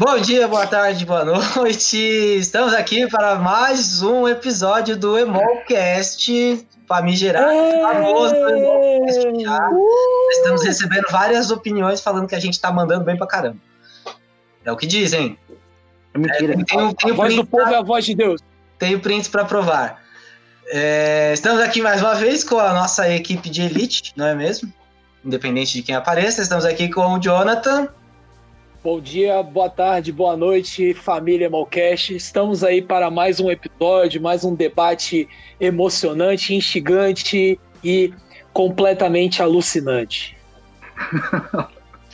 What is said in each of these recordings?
Bom dia, boa tarde, boa noite. Estamos aqui para mais um episódio do Emolcast, famigerado, famoso Emolcast já. Estamos recebendo várias opiniões falando que a gente está mandando bem pra caramba. É o que dizem. É mentira. É, tem, tem a voz do povo é a voz de Deus. Tenho prints para provar. É, estamos aqui mais uma vez com a nossa equipe de elite, não é mesmo? Independente de quem apareça, estamos aqui com o Jonathan. Bom dia, boa tarde, boa noite, família Malcast. Estamos aí para mais um episódio, mais um debate emocionante, instigante e completamente alucinante.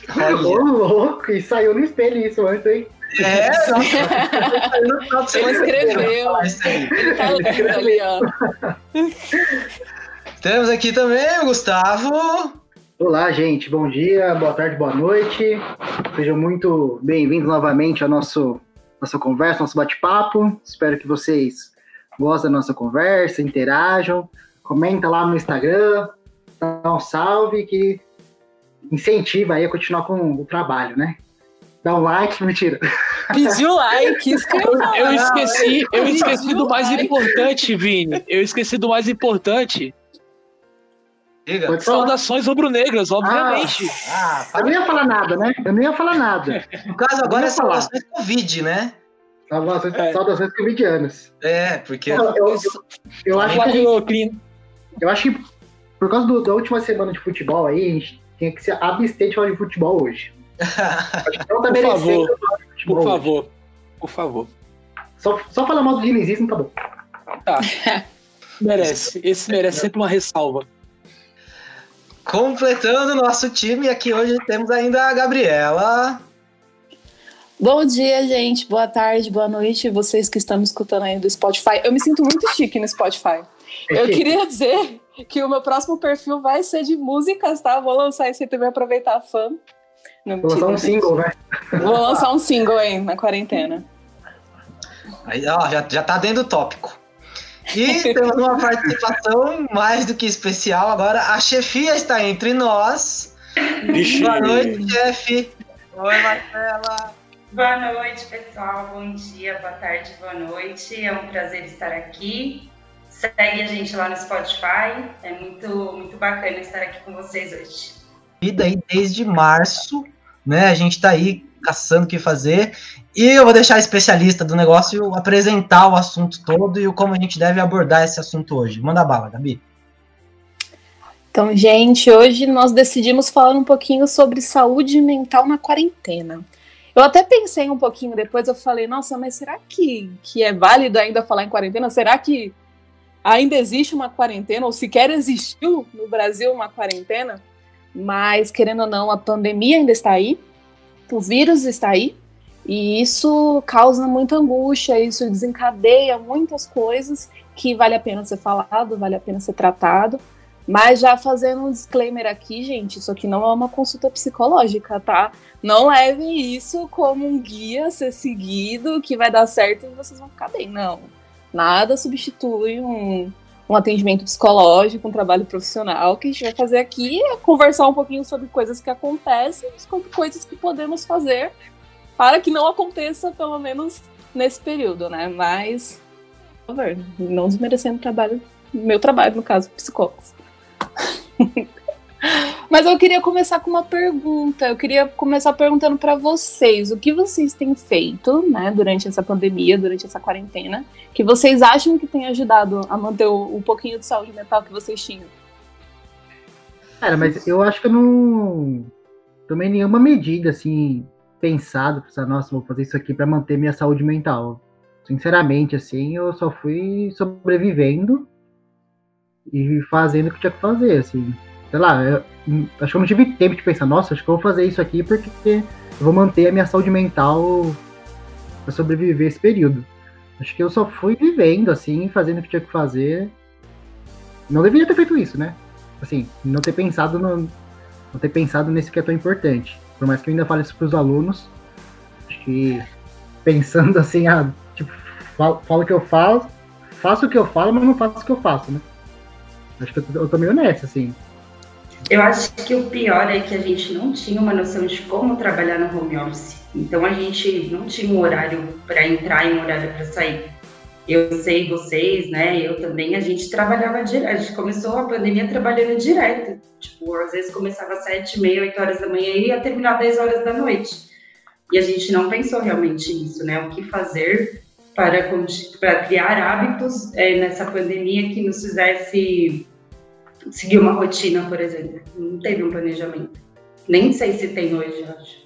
Ô, louco, e saiu no espelho isso antes, hein? É, Ele escreveu. Ele tá lendo ali, ó. Temos aqui também o Gustavo. Olá, gente. Bom dia, boa tarde, boa noite. Sejam muito bem-vindos novamente ao nosso nossa conversa, nosso bate-papo. Espero que vocês gostem da nossa conversa, interajam, comenta lá no Instagram, dá um salve que incentiva aí a continuar com o trabalho, né? Dá um like, mentira. Pediu like, escreveu. Eu esqueci, eu esqueci do mais importante, Vini. Eu esqueci do mais importante. Diga. Saudações rubro-negras, obviamente. Ah, Eu não ia falar nada, né? Eu não ia falar nada. no caso agora é falar. saudações Covid, né? Saudações, É. saudações covidianas. É, porque Eu, eu, eu, eu acho que gente. Eu acho que por causa do- da última semana de futebol aí, a gente tinha que se abster de falar de futebol hoje. Acho que não tá Por merecendo favor, Por hoje. favor, por favor. Só, só falar mal do dinizismo tá bom. Tá. Merece. Esse merece sempre uma ressalva. Completando o nosso time, aqui hoje temos ainda a Gabriela. Bom dia, gente. Boa tarde, boa noite. Vocês que estão me escutando aí do Spotify. Eu me sinto muito chique no Spotify. Eu queria dizer que o meu próximo perfil vai ser de músicas, tá? Vou lançar esse também aproveitar a fã. Não, Vou lançar um single, né? Vou lançar um single aí na quarentena. Aí, ó, já, já tá dentro do tópico. E temos uma participação mais do que especial. Agora a chefia está entre nós. Vixe. Boa noite, chefe. Oi, Marcela. Boa noite, pessoal. Bom dia, boa tarde, boa noite. É um prazer estar aqui. Segue a gente lá no Spotify. É muito, muito bacana estar aqui com vocês hoje. Vida aí desde março, né? A gente tá aí caçando o que fazer. E eu vou deixar a especialista do negócio apresentar o assunto todo e como a gente deve abordar esse assunto hoje. Manda bala, Gabi. Então, gente, hoje nós decidimos falar um pouquinho sobre saúde mental na quarentena. Eu até pensei um pouquinho depois, eu falei, nossa, mas será que, que é válido ainda falar em quarentena? Será que ainda existe uma quarentena, ou sequer existiu no Brasil uma quarentena? Mas, querendo ou não, a pandemia ainda está aí, o vírus está aí, e isso causa muita angústia, isso desencadeia muitas coisas que vale a pena ser falado, vale a pena ser tratado. Mas já fazendo um disclaimer aqui, gente, isso aqui não é uma consulta psicológica, tá? Não levem isso como um guia a ser seguido, que vai dar certo e vocês vão ficar bem. Não. Nada substitui um, um atendimento psicológico, um trabalho profissional. O que a gente vai fazer aqui é conversar um pouquinho sobre coisas que acontecem, sobre coisas que podemos fazer para que não aconteça, pelo menos nesse período, né? Mas, por favor, não desmerecendo o trabalho, meu trabalho, no caso, psicólogos. Mas eu queria começar com uma pergunta. Eu queria começar perguntando para vocês o que vocês têm feito, né, durante essa pandemia, durante essa quarentena, que vocês acham que tem ajudado a manter o, um pouquinho de saúde mental que vocês tinham. Cara, mas eu acho que eu não tomei nenhuma medida, assim, pensado, pensar, nossa, vou fazer isso aqui pra manter minha saúde mental. Sinceramente, assim, eu só fui sobrevivendo e fazendo o que tinha que fazer, assim. Sei lá, eu, hum, acho que eu não tive tempo de pensar, nossa, acho que eu vou fazer isso aqui porque eu vou manter a minha saúde mental pra sobreviver esse período. Acho que eu só fui vivendo, assim, fazendo o que tinha que fazer. Não deveria ter feito isso, né? Assim, não ter pensado no, não ter pensado nesse que é tão importante. Por mais que eu ainda fale isso pros alunos, acho que pensando assim, ah, tipo, falo, falo o que eu faço, faço o que eu falo, mas não faço o que eu faço, né? Acho que eu, tô- eu tô meio nessa, assim. Eu acho que o pior é que a gente não tinha uma noção de como trabalhar no home office. Então a gente não tinha um horário para entrar e um horário para sair. Eu sei vocês, né? Eu também, a gente trabalhava direto. A gente começou a pandemia trabalhando direto. Tipo, às vezes começava às sete, meia, oito horas da manhã e ia terminar dez horas da noite. E a gente não pensou realmente nisso, né? O que fazer para, para criar hábitos é, nessa pandemia que nos fizesse seguir uma rotina, por exemplo. Não teve um planejamento. Nem sei se tem hoje, acho.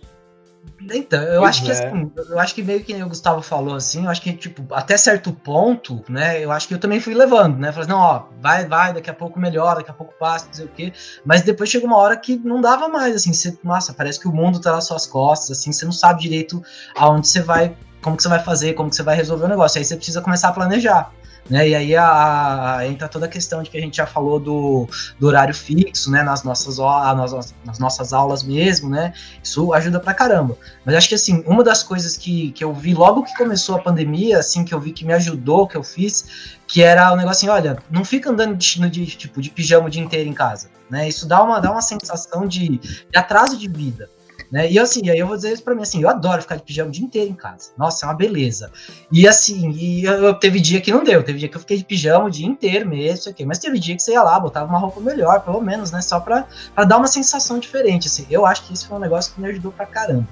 Então, eu acho que é. assim, eu acho que meio que o Gustavo falou assim, eu acho que, tipo, até certo ponto, né, eu acho que eu também fui levando, né, falei, não, ó, vai, vai, daqui a pouco melhora, daqui a pouco passa, não sei o quê, mas depois chega uma hora que não dava mais, assim, você, nossa, parece que o mundo tá nas suas costas, assim, você não sabe direito aonde você vai, como que você vai fazer, como que você vai resolver o negócio, aí você precisa começar a planejar, né? E aí a, a, entra toda a questão de que a gente já falou do, do horário fixo, né? Nas nossas, nas, nas nossas aulas mesmo, né? Isso ajuda pra caramba. Mas acho que assim, uma das coisas que, que eu vi logo que começou a pandemia, assim, que eu vi que me ajudou, que eu fiz, que era o negócio assim, olha, não fica andando de, de, tipo, de pijama o dia inteiro em casa. Né? Isso dá uma, dá uma sensação de, de atraso de vida. Né? E assim, aí eu vou dizer isso pra mim, assim, eu adoro ficar de pijama o dia inteiro em casa. Nossa, é uma beleza. E assim, e eu, teve dia que não deu, teve dia que eu fiquei de pijama o dia inteiro mesmo, aqui, mas teve dia que você ia lá, botava uma roupa melhor, pelo menos, né? Só pra, pra dar uma sensação diferente, assim. Eu acho que isso foi um negócio que me ajudou pra caramba.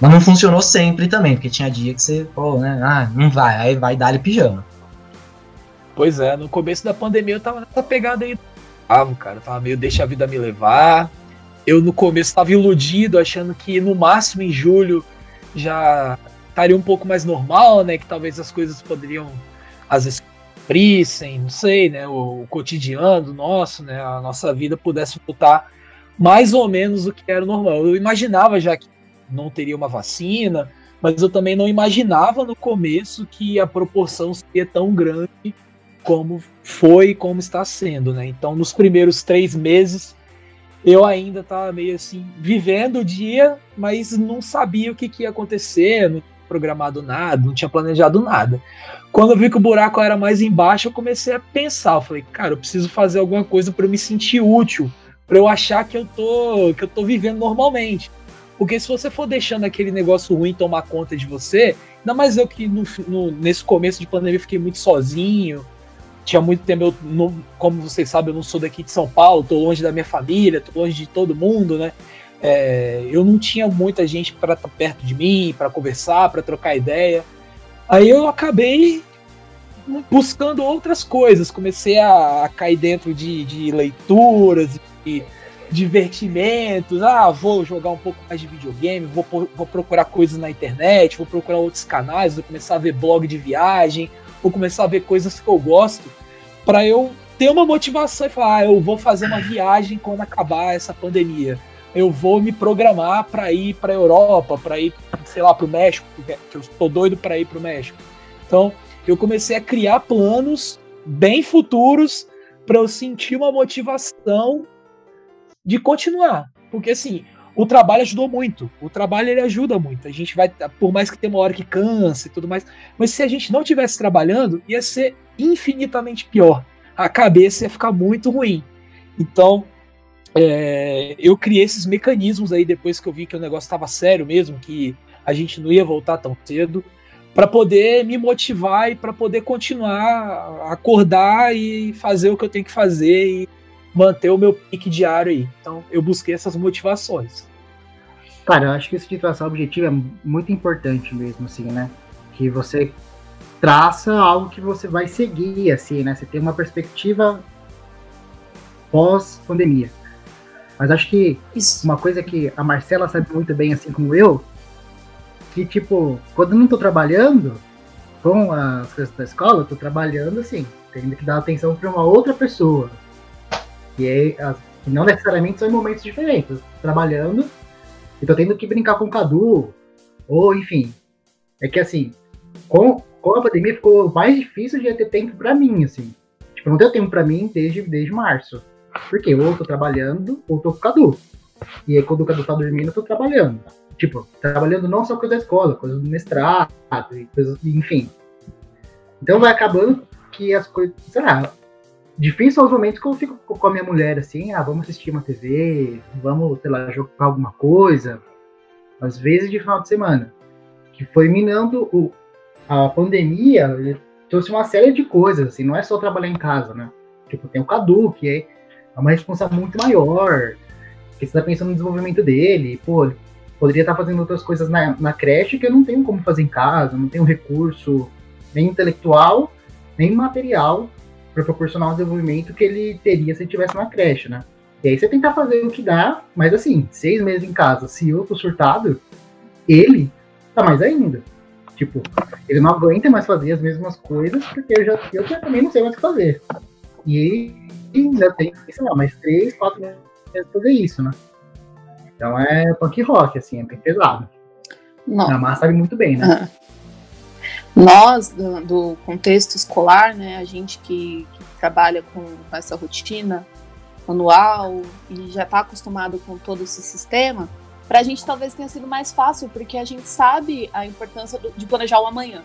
Mas não funcionou sempre também, porque tinha dia que você, pô, né? Ah, não vai, aí vai dar-lhe pijama. Pois é, no começo da pandemia eu tava nessa pegada aí. Ah, cara, eu tava meio deixa a vida me levar, eu no começo estava iludido, achando que no máximo em julho já estaria um pouco mais normal, né? Que talvez as coisas poderiam às vezes prissem, não sei, né? O, o cotidiano nosso, né? A nossa vida pudesse voltar mais ou menos o que era normal. Eu imaginava já que não teria uma vacina, mas eu também não imaginava no começo que a proporção seria tão grande como foi e como está sendo, né? Então, nos primeiros três meses eu ainda estava meio assim, vivendo o dia, mas não sabia o que, que ia acontecer, não tinha programado nada, não tinha planejado nada. Quando eu vi que o buraco era mais embaixo, eu comecei a pensar, eu falei, cara, eu preciso fazer alguma coisa para eu me sentir útil, para eu achar que eu tô que eu tô vivendo normalmente. Porque se você for deixando aquele negócio ruim tomar conta de você, ainda mais eu que no, no, nesse começo de pandemia fiquei muito sozinho, tinha muito tempo, eu não, como vocês sabem, eu não sou daqui de São Paulo, tô longe da minha família, tô longe de todo mundo, né? É, eu não tinha muita gente para estar tá perto de mim, para conversar, para trocar ideia. Aí eu acabei buscando outras coisas, comecei a, a cair dentro de, de leituras, de divertimentos. Ah, vou jogar um pouco mais de videogame, vou, vou procurar coisas na internet, vou procurar outros canais, vou começar a ver blog de viagem, vou começar a ver coisas que eu gosto, para eu ter uma motivação e falar, ah, eu vou fazer uma viagem quando acabar essa pandemia. Eu vou me programar para ir para Europa, para ir, sei lá, para o México, que eu estou doido para ir para o México. Então, eu comecei a criar planos bem futuros para eu sentir uma motivação de continuar. Porque assim, o trabalho ajudou muito. O trabalho ele ajuda muito. A gente vai, por mais que tenha uma hora que cansa e tudo mais, mas se a gente não tivesse trabalhando, ia ser infinitamente pior. A cabeça ia ficar muito ruim. Então, é, eu criei esses mecanismos aí depois que eu vi que o negócio estava sério mesmo, que a gente não ia voltar tão cedo, para poder me motivar e para poder continuar acordar e fazer o que eu tenho que fazer e manter o meu pique diário aí. Então, eu busquei essas motivações. Cara, eu acho que isso de traçar objetivo é muito importante mesmo, assim, né? Que você traça algo que você vai seguir, assim, né? Você tem uma perspectiva pós-pandemia. Mas acho que isso. uma coisa que a Marcela sabe muito bem, assim como eu, que, tipo, quando eu não tô trabalhando com as coisas da escola, eu tô trabalhando, assim, tendo que dar atenção para uma outra pessoa. E aí, não necessariamente são em momentos diferentes. Trabalhando e tô tendo que brincar com o Cadu, ou enfim. É que assim, com, com a pandemia ficou mais difícil de ter tempo para mim, assim. Tipo, não deu tempo para mim desde, desde março. Porque ou eu tô trabalhando, ou tô com o Cadu. E aí quando o Cadu tá dormindo, eu tô trabalhando. Tipo, trabalhando não só coisa da escola, coisas do mestrado, enfim. Então vai acabando que as coisas, sei lá, difícil são os momentos que eu fico com a minha mulher assim, ah, vamos assistir uma TV, vamos, sei lá, jogar alguma coisa. Às vezes de final de semana. Que foi minando o, a pandemia, trouxe uma série de coisas, assim, não é só trabalhar em casa, né? Tipo, tem o Cadu, que é uma responsabilidade muito maior, que você tá pensando no desenvolvimento dele, pô, poderia estar tá fazendo outras coisas na, na creche que eu não tenho como fazer em casa, não tenho recurso nem intelectual, nem material para proporcionar o desenvolvimento que ele teria se ele estivesse na creche, né? E aí você tentar fazer o que dá, mas assim, seis meses em casa, se eu tô surtado, ele tá mais ainda. Tipo, ele não aguenta mais fazer as mesmas coisas, porque eu já eu também não sei mais o que fazer. E ainda tem, sei lá, mais três, quatro meses pra fazer isso, né? Então é punk rock, assim, é bem pesado. Não. A Mar sabe muito bem, né? Uhum nós, do, do, contexto escolar, né, a gente que, que trabalha com, com, essa rotina anual e já está acostumado com todo esse sistema, para a gente talvez tenha sido mais fácil, porque a gente sabe a importância do, de planejar o amanhã.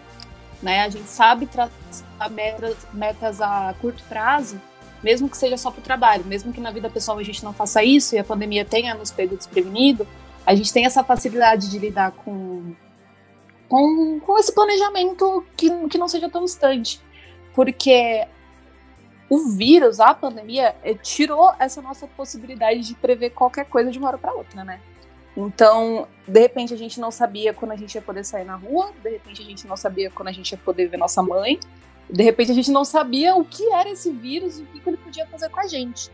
Né? A gente sabe traçar metas, metas a curto prazo, mesmo que seja só para o trabalho, mesmo que na vida pessoal a gente não faça isso e a pandemia tenha nos pego desprevenido, a gente tem essa facilidade de lidar com com, com esse planejamento que, que não seja tão distante. Porque o vírus, a pandemia, eh, tirou essa nossa possibilidade de prever qualquer coisa de uma hora para outra, né? Então, de repente a gente não sabia quando a gente ia poder sair na rua, de repente a gente não sabia quando a gente ia poder ver nossa mãe, de repente a gente não sabia o que era esse vírus e o que ele podia fazer com a gente.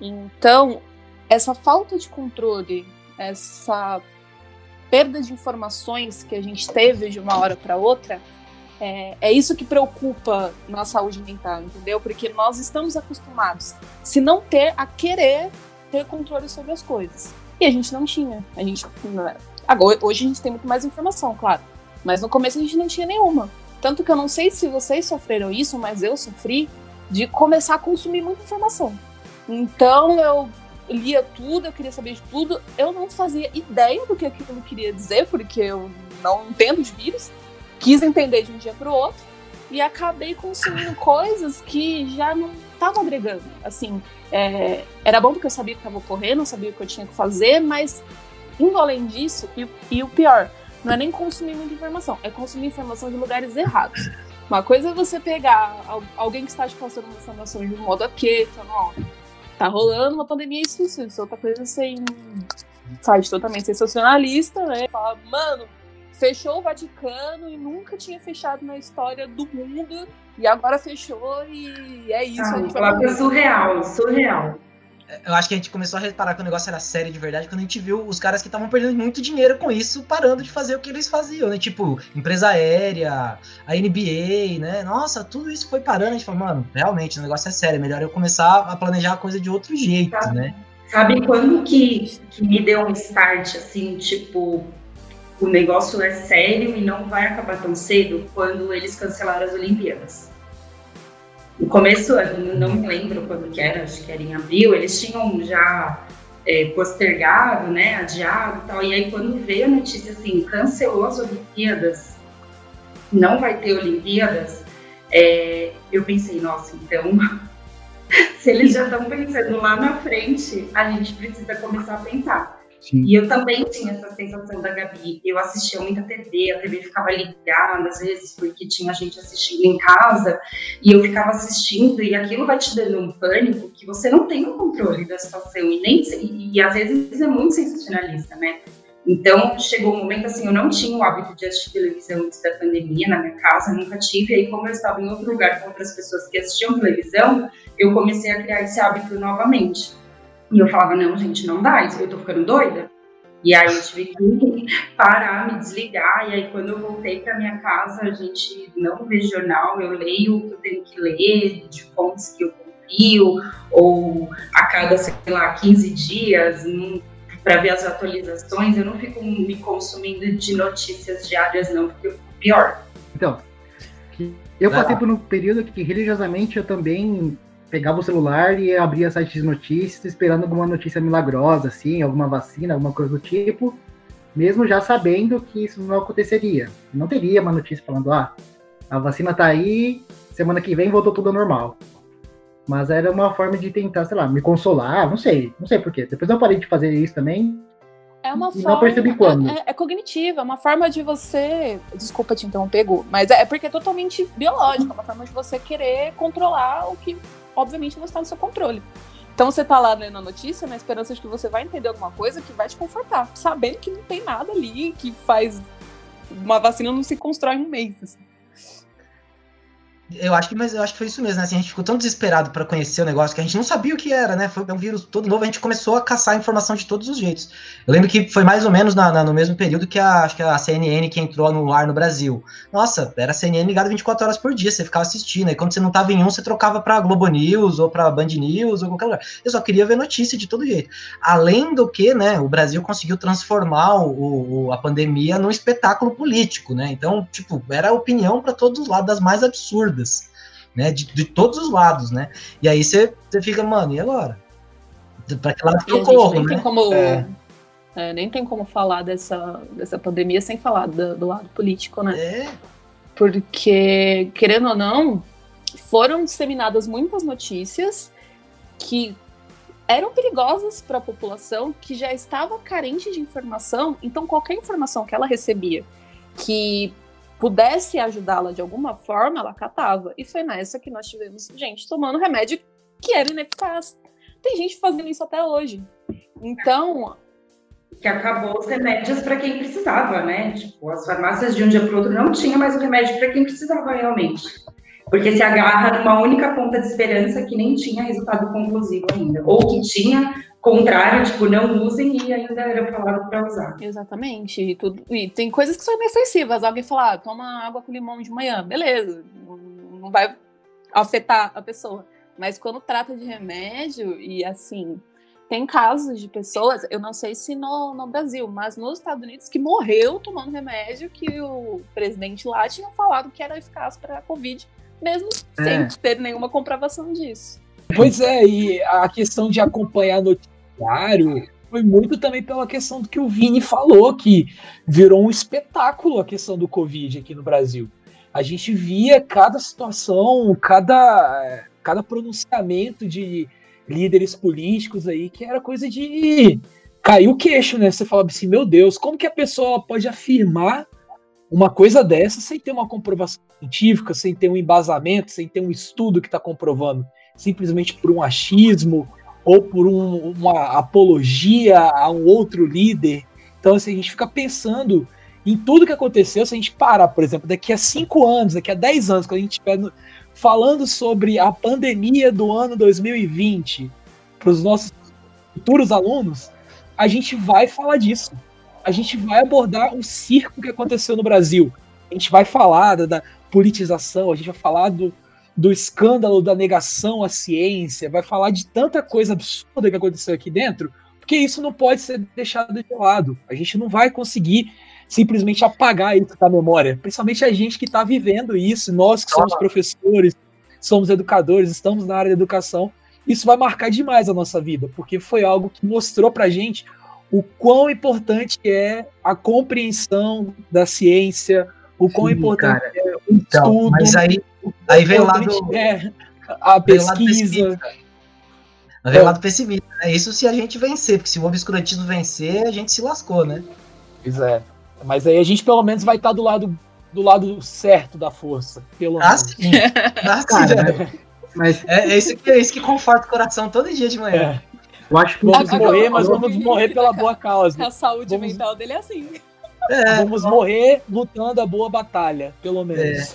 Então, essa falta de controle, essa perda de informações que a gente teve de uma hora para outra, é, é, isso que preocupa na saúde mental, entendeu? Porque nós estamos acostumados, se não ter, a querer ter controle sobre as coisas. E a gente não tinha. A gente, agora, hoje a gente tem muito mais informação, claro. Mas no começo a gente não tinha nenhuma. Tanto que eu não sei se vocês sofreram isso, mas eu sofri de começar a consumir muita informação. Então eu lia tudo, eu queria saber de tudo. Eu não fazia ideia do que aquilo queria dizer, porque eu não entendo de vírus. Quis entender de um dia para o outro e acabei consumindo coisas que já não estavam agregando. Assim, é, era bom porque eu sabia o que estava ocorrendo, sabia o que eu tinha que fazer, mas indo além disso, e, e, o pior, não é nem consumir muita informação, é consumir informação de lugares errados. Uma coisa é você pegar alguém que está te passando uma informação de um modo aqui, falando, ó, tá rolando uma pandemia isso, isso, isso. Outra coisa sem site totalmente sensacionalista, né? Fala, mano, fechou o Vaticano e nunca tinha fechado na história do mundo e agora fechou e é isso. Ah, a gente vai surreal, surreal eu acho que a gente começou a reparar que o negócio era sério de verdade quando a gente viu os caras que estavam perdendo muito dinheiro com isso, parando de fazer o que eles faziam, né? Tipo, empresa aérea, a NBA, né? Nossa, tudo isso foi parando. A gente falou, mano, realmente, o negócio é sério, é melhor eu começar a planejar a coisa de outro jeito, sabe, né? Sabe quando que, que me deu um start, assim, tipo, o negócio é sério e não vai acabar tão cedo? Quando eles cancelaram as Olimpíadas no começo, não me lembro quando que era, acho que era em abril, eles tinham já é, postergado, né, adiado e tal. E aí quando veio a notícia assim, cancelou as Olimpíadas, não vai ter Olimpíadas, é, eu pensei, nossa, então se eles já estão pensando lá na frente, a gente precisa começar a pensar. Sim. E eu também tinha essa sensação da Gabi. Eu assistia muita TV, a TV ficava ligada às vezes, porque tinha gente assistindo em casa, e eu ficava assistindo, e aquilo vai te dando um pânico que você não tem o controle da situação, e, nem, e, e às vezes é muito sensacionalista, né? Então, chegou um momento assim, eu não tinha o hábito de assistir televisão antes da pandemia na minha casa, nunca tive. Aí, como eu estava em outro lugar com outras pessoas que assistiam televisão, eu comecei a criar esse hábito novamente. E eu falava, não, gente, não dá, eu tô ficando doida. E aí eu tive que parar, me desligar. E aí quando eu voltei para minha casa, a gente não vê jornal, eu leio o que eu tenho que ler, de fontes que eu confio, ou a cada, sei lá, 15 dias, para ver as atualizações. Eu não fico me consumindo de notícias diárias, não, porque eu fico pior. Então, eu passei por um período que religiosamente eu também pegava o celular e abria site de notícias esperando alguma notícia milagrosa, assim, alguma vacina, alguma coisa do tipo, mesmo já sabendo que isso não aconteceria. Não teria uma notícia falando, ah, a vacina tá aí, semana que vem voltou tudo ao normal. Mas era uma forma de tentar, sei lá, me consolar, não sei, não sei porquê. Depois eu parei de fazer isso também. É uma forma. não percebi quando. É, é cognitiva, é uma forma de você. Desculpa te interromper, Gu, mas é porque é totalmente biológico, é uma forma de você querer controlar o que, obviamente, não está no seu controle. Então você tá lá lendo a notícia na esperança de que você vai entender alguma coisa que vai te confortar, sabendo que não tem nada ali que faz. Uma vacina não se constrói em um mês. assim. Eu acho que, mas eu acho que foi isso mesmo, né? Assim, a gente ficou tão desesperado para conhecer o negócio que a gente não sabia o que era, né? Foi um vírus todo novo, a gente começou a caçar informação de todos os jeitos. Eu lembro que foi mais ou menos na- na- no mesmo período que a, acho que a CNN que entrou no ar no Brasil. Nossa, era a CNN ligada 24 horas por dia, você ficava assistindo. E quando você não tava em um, você trocava pra Globo News ou pra Band News ou qualquer lugar. Eu só queria ver notícia de todo jeito. Além do que, né, o Brasil conseguiu transformar o, o- a pandemia num espetáculo político, né? Então, tipo, era opinião para todos os lados, das mais absurdas, né? De, de todos os lados, né? E aí você você fica, mano, e agora? Pra que lado que eu corro, nem tem né? como. É. é, nem tem como falar dessa, dessa pandemia sem falar do, do lado político, né? É, Porque, querendo ou não, foram disseminadas muitas notícias que eram perigosas para a população que já estava carente de informação, então qualquer informação que ela recebia que pudesse ajudá-la de alguma forma, ela catava. E foi nessa que nós tivemos gente tomando remédio que era ineficaz. Tem gente fazendo isso até hoje. Então, que acabou os remédios para quem precisava, né? Tipo, as farmácias de um dia para o outro não tinha mais o remédio para quem precisava realmente. Porque se agarra numa única ponta de esperança que nem tinha resultado conclusivo ainda. Ou que tinha, contrário, tipo, não usem e ainda era falado para usar. Exatamente. E, tudo, e tem coisas que são inofensivas. Alguém falar, ah, toma água com limão de manhã. Beleza. Não vai afetar a pessoa. Mas quando trata de remédio, e assim, tem casos de pessoas, eu não sei se no, no Brasil, mas nos Estados Unidos, que morreu tomando remédio que o presidente lá tinha falado que era eficaz para a Covid, mesmo É. sem ter nenhuma comprovação disso. Pois é, e a questão de acompanhar noticiário foi muito também pela questão do que o Vini falou, que virou um espetáculo a questão do Covid aqui no Brasil. A gente via cada situação, cada, cada pronunciamento de líderes políticos aí, que era coisa de cair o queixo, né? Você falava assim, meu Deus, como que a pessoa pode afirmar uma coisa dessa sem ter uma comprovação científica, sem ter um embasamento, sem ter um estudo que está comprovando? simplesmente por um achismo ou por um- uma apologia a um outro líder. Então, assim, a gente fica pensando em tudo que aconteceu. Se a gente parar, por exemplo, daqui a cinco anos, daqui a 10 anos, quando a gente estiver falando sobre a pandemia do ano 2020 para os nossos futuros alunos, a gente vai falar disso. A gente vai abordar o circo que aconteceu no Brasil. A gente vai falar da, da politização, a gente vai falar do, do escândalo da negação à ciência, vai falar de tanta coisa absurda que aconteceu aqui dentro, porque isso não pode ser deixado de lado. A gente não vai conseguir simplesmente apagar isso da memória, principalmente a gente que está vivendo isso, nós que somos professores, somos educadores, estamos na área da educação, isso vai marcar demais a nossa vida, porque foi algo que mostrou pra gente o quão importante é a compreensão da ciência, o quão Sim, importante cara. é o então, estudo, mas aí, aí vem o lado, é a pesquisa. Mas vem o lado pessimista, né? Isso se a gente vencer, porque se o obscurantismo vencer, a gente se lascou, né? Pois é. Mas aí a gente pelo menos vai estar do lado do lado certo da força, pelo Ah, menos. sim. Ah, sim, Cara. Mas É, é isso que, é isso que conforta o coração todo dia de manhã. É. eu acho que Vamos Agora- morrer, mas vamos morrer pela boa causa. A saúde Vamos- mental dele é assim. É, Vamos morrer lutando a boa batalha, pelo menos.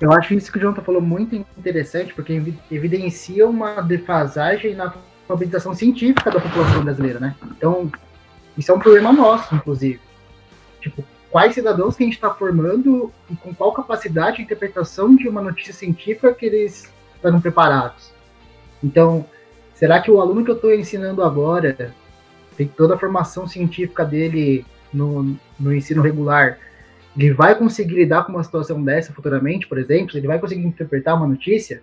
Eu acho isso que o Jonathan falou muito interessante, porque evi- evidencia uma defasagem na alfabetização científica da população brasileira, né? Então, isso é um problema nosso, inclusive. Tipo, quais cidadãos que a gente está formando e com qual capacidade de interpretação de uma notícia científica que eles estão preparados. Então, será que o aluno que eu estou ensinando agora tem toda a formação científica dele no, no ensino regular? Ele vai conseguir lidar com uma situação dessa futuramente, por exemplo? Ele vai conseguir interpretar uma notícia?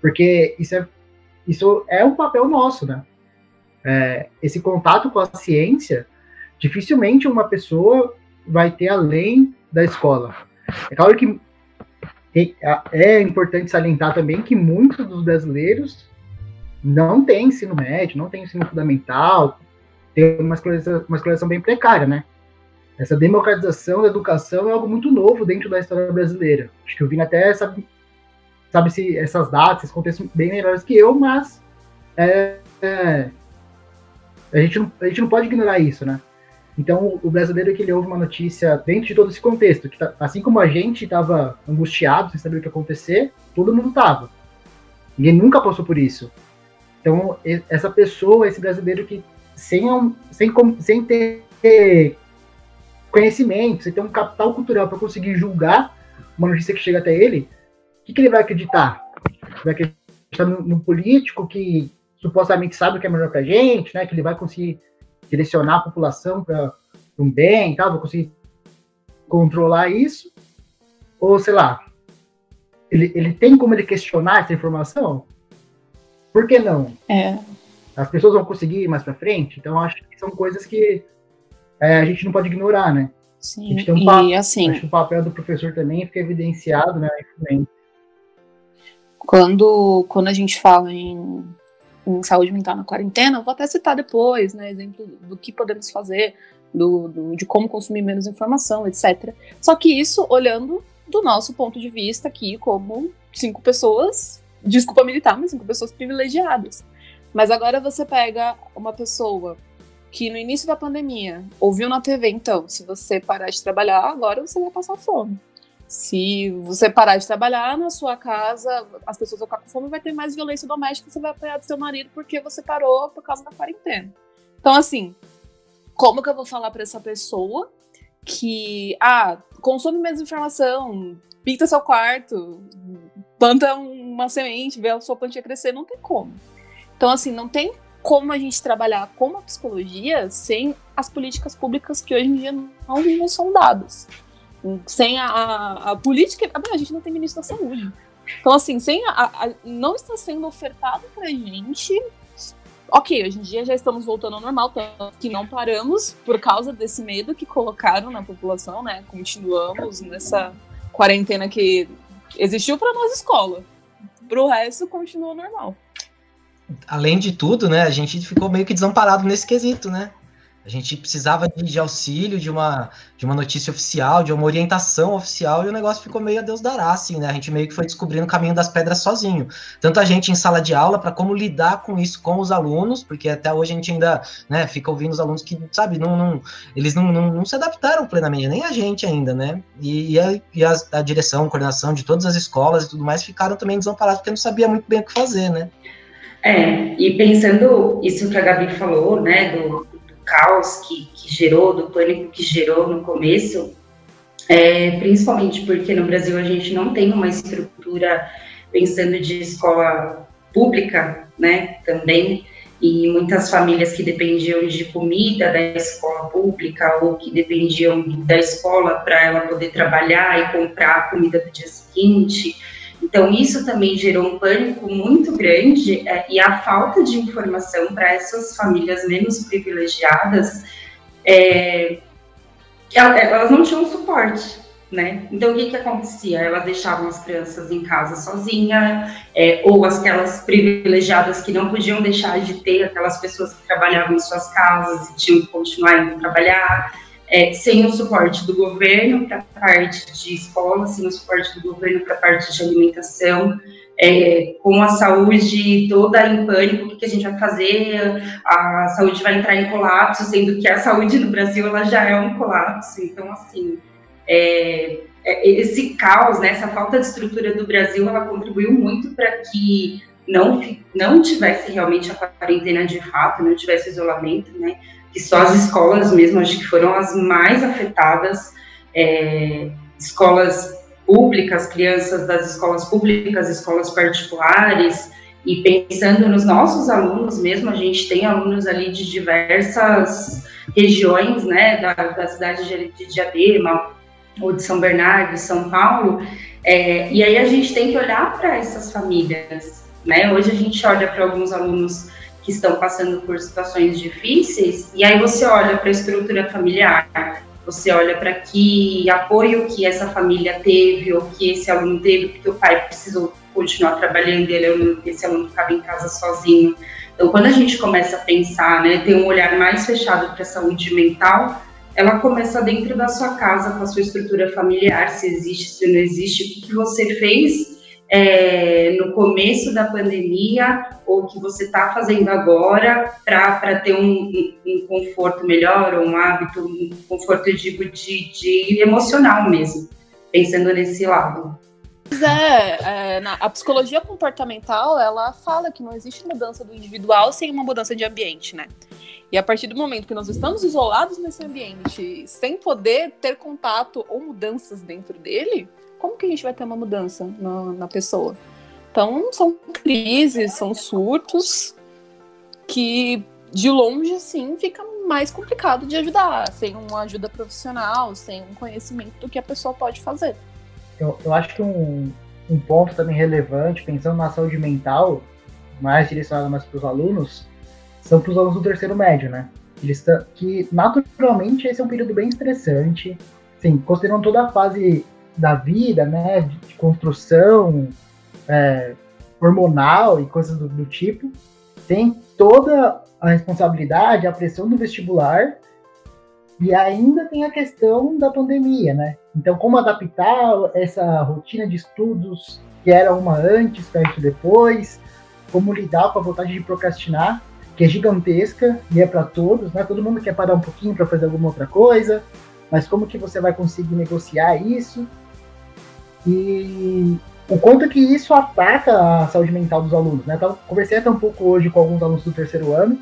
Porque isso é, isso é um papel nosso, né? É, esse contato com a ciência, dificilmente uma pessoa vai ter além da escola. É claro que tem, é importante salientar também que muitos dos brasileiros não têm ensino médio, não têm ensino fundamental, tem uma escolaridade, uma escolaridade bem precária, né? Essa democratização da educação é algo muito novo dentro da história brasileira. Acho que o Vini até sabe, sabe se essas datas, esses contextos bem melhores que eu, mas é, é, a, gente não, a gente não pode ignorar isso, né? Então, o brasileiro que ele ouve uma notícia dentro de todo esse contexto, que tá, assim como a gente estava angustiado, sem saber o que ia acontecer, todo mundo estava. Ninguém nunca passou por isso. Então, essa pessoa, esse brasileiro que sem, sem, sem ter conhecimento, sem ter um capital cultural para conseguir julgar uma notícia que chega até ele, o que, que ele vai acreditar? Vai acreditar no, político que supostamente sabe o que é melhor para a gente, né? Que ele vai conseguir direcionar a população para um bem, tal, vai conseguir controlar isso? Ou sei lá, ele, ele tem como ele questionar essa informação? Por que não? É. As pessoas vão conseguir ir mais para frente? Então acho que são coisas que é, a gente não pode ignorar, né? Sim, um papel, e assim... Acho que o papel do professor também fica evidenciado, né? Quando, quando a gente fala em, em saúde mental na quarentena, vou até citar depois, né? Exemplo do que podemos fazer, do, do, de como consumir menos informação, etc. Só que isso olhando do nosso ponto de vista aqui, como cinco pessoas, desculpa militar, mas cinco pessoas privilegiadas. Mas agora você pega uma pessoa que no início da pandemia ouviu na TV, então, se você parar de trabalhar, agora você vai passar fome. Se você parar de trabalhar na sua casa, as pessoas vão ficar com fome, vai ter mais violência doméstica, você vai apanhar do seu marido porque você parou por causa da quarentena. Então, assim, como que eu vou falar para essa pessoa que, ah, consome menos informação, pinta seu quarto, planta uma semente, vê a sua plantinha crescer, não tem como. Então, assim, não tem como a gente trabalhar com a psicologia sem as políticas públicas que hoje em dia não, são dadas. Sem a, a, a política. A gente não tem ministro da saúde. Então, assim, sem a, a, não está sendo ofertado pra gente. Ok, hoje em dia já estamos voltando ao normal, tanto que não paramos por causa desse medo que colocaram na população, né? Continuamos nessa quarentena que existiu para nós escola. Pro resto, continua normal além de tudo, né, a gente ficou meio que desamparado nesse quesito, né? A gente precisava de, de, auxílio, de uma, de uma notícia oficial, de uma orientação oficial, e o negócio ficou meio a Deus dará, assim, né? A gente meio que foi descobrindo o caminho das pedras sozinho. Tanto a gente em sala de aula, para como lidar com isso com os alunos, porque até hoje a gente ainda né, fica ouvindo os alunos que, sabe, não, não, eles não, não, não se adaptaram plenamente, nem a gente ainda, né? E, e, a, e a, a direção, a coordenação de todas as escolas e tudo mais ficaram também desamparados, porque não sabia muito bem o que fazer, né? É, e pensando isso que a Gabi falou, né, do, caos que, que, gerou, do pânico que gerou no começo, é, principalmente porque no Brasil a gente não tem uma estrutura pensando de escola pública, né, também, e muitas famílias que dependiam de comida da escola pública ou que dependiam da escola para ela poder trabalhar e comprar a comida do dia seguinte, então, isso também gerou um pânico muito grande é, e a falta de informação para essas famílias menos privilegiadas, é, elas não tinham suporte, né? Então, o que, que acontecia? Elas deixavam as crianças em casa sozinha, é, ou aquelas privilegiadas que não podiam deixar de ter aquelas pessoas que trabalhavam em suas casas e tinham que continuar indo trabalhar é, sem o suporte do governo para a parte de escola, sem o suporte do governo para a parte de alimentação, é, com a saúde toda em pânico, o que, a gente vai fazer? A saúde vai entrar em colapso, sendo que a saúde no Brasil ela já é um colapso. Então, assim, é, é esse caos, né, essa falta de estrutura do Brasil, ela contribuiu muito para que não, não tivesse realmente a quarentena de fato, não tivesse isolamento, né? Que só as escolas mesmo, acho que foram as mais afetadas, é, escolas públicas, crianças das escolas públicas, escolas particulares, e pensando nos nossos alunos mesmo, a gente tem alunos ali de diversas regiões, né, da, da cidade de Diadema, ou de São Bernardo, São Paulo, é, e aí a gente tem que olhar para essas famílias, né, hoje a gente olha para alguns alunos que estão passando por situações difíceis, e aí você olha para a estrutura familiar, você olha para que apoio que essa família teve ou que esse aluno teve, porque o pai precisou continuar trabalhando, ele, esse aluno ficava em casa sozinho. Então, quando a gente começa a pensar, né, ter um olhar mais fechado para a saúde mental, ela começa dentro da sua casa, com a sua estrutura familiar, se existe, se não existe, o que você fez é, no começo da pandemia ou que você está fazendo agora para ter um, um, conforto melhor, ou um hábito, um conforto, digo, de, de emocional mesmo, pensando nesse lado. Pois é, é na, a psicologia comportamental, ela fala que não existe mudança do individual sem uma mudança de ambiente, né? E a partir do momento que nós estamos isolados nesse ambiente, sem poder ter contato ou mudanças dentro dele, como que a gente vai ter uma mudança na, na pessoa? Então, são crises, são surtos que de longe, assim, fica mais complicado de ajudar, sem uma ajuda profissional, sem um conhecimento do que a pessoa pode fazer. Eu, eu acho que um, um ponto também relevante, pensando na saúde mental, mais direcionado mais para os alunos, são para os alunos do terceiro médio, né? Eles que naturalmente esse é um período bem estressante, sim, considerando toda a fase da vida, né, de, de construção é, hormonal e coisas do, do, tipo, tem toda a responsabilidade, a pressão do vestibular e ainda tem a questão da pandemia, né? Então, como adaptar essa rotina de estudos que era uma antes, perto depois, como lidar com a vontade de procrastinar, que é gigantesca e é para todos, né? Todo mundo quer parar um pouquinho para fazer alguma outra coisa, mas como que você vai conseguir negociar isso? E o quanto que isso ataca a saúde mental dos alunos, né? Eu conversei até um pouco hoje com alguns alunos do terceiro ano,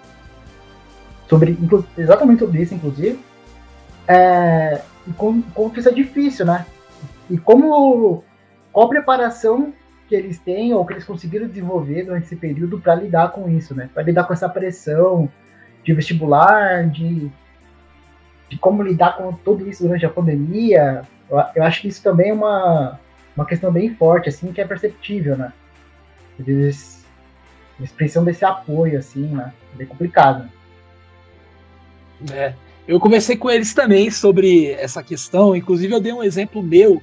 sobre exatamente sobre isso, inclusive, é, e como, como isso é difícil, né? E como qual a preparação que eles têm ou que eles conseguiram desenvolver durante esse período para lidar com isso, né? Para lidar com essa pressão de vestibular, de, de como lidar com tudo isso durante a pandemia. Eu, eu acho que isso também é uma, uma questão bem forte, assim, que é perceptível, né? Eles, eles precisam desse apoio, assim, né? É bem complicado. É. Eu conversei com eles também sobre essa questão, inclusive eu dei um exemplo meu.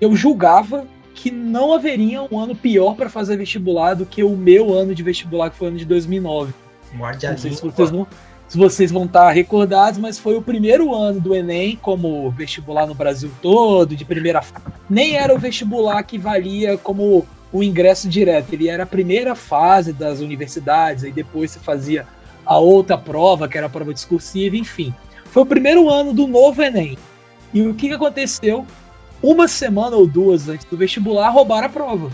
Eu julgava que não haveria um ano pior para fazer vestibular do que o meu ano de vestibular, que foi o ano de 2009. Morde a não sei se vocês, não, se vocês vão estar recordados, mas foi o primeiro ano do Enem como vestibular no Brasil todo, de primeira Nem era o vestibular que valia como o ingresso direto, ele era a primeira fase das universidades, aí depois se fazia a outra prova, que era a prova discursiva, enfim. Foi o primeiro ano do novo Enem. E o que aconteceu? Uma semana ou duas antes do vestibular, roubaram a prova.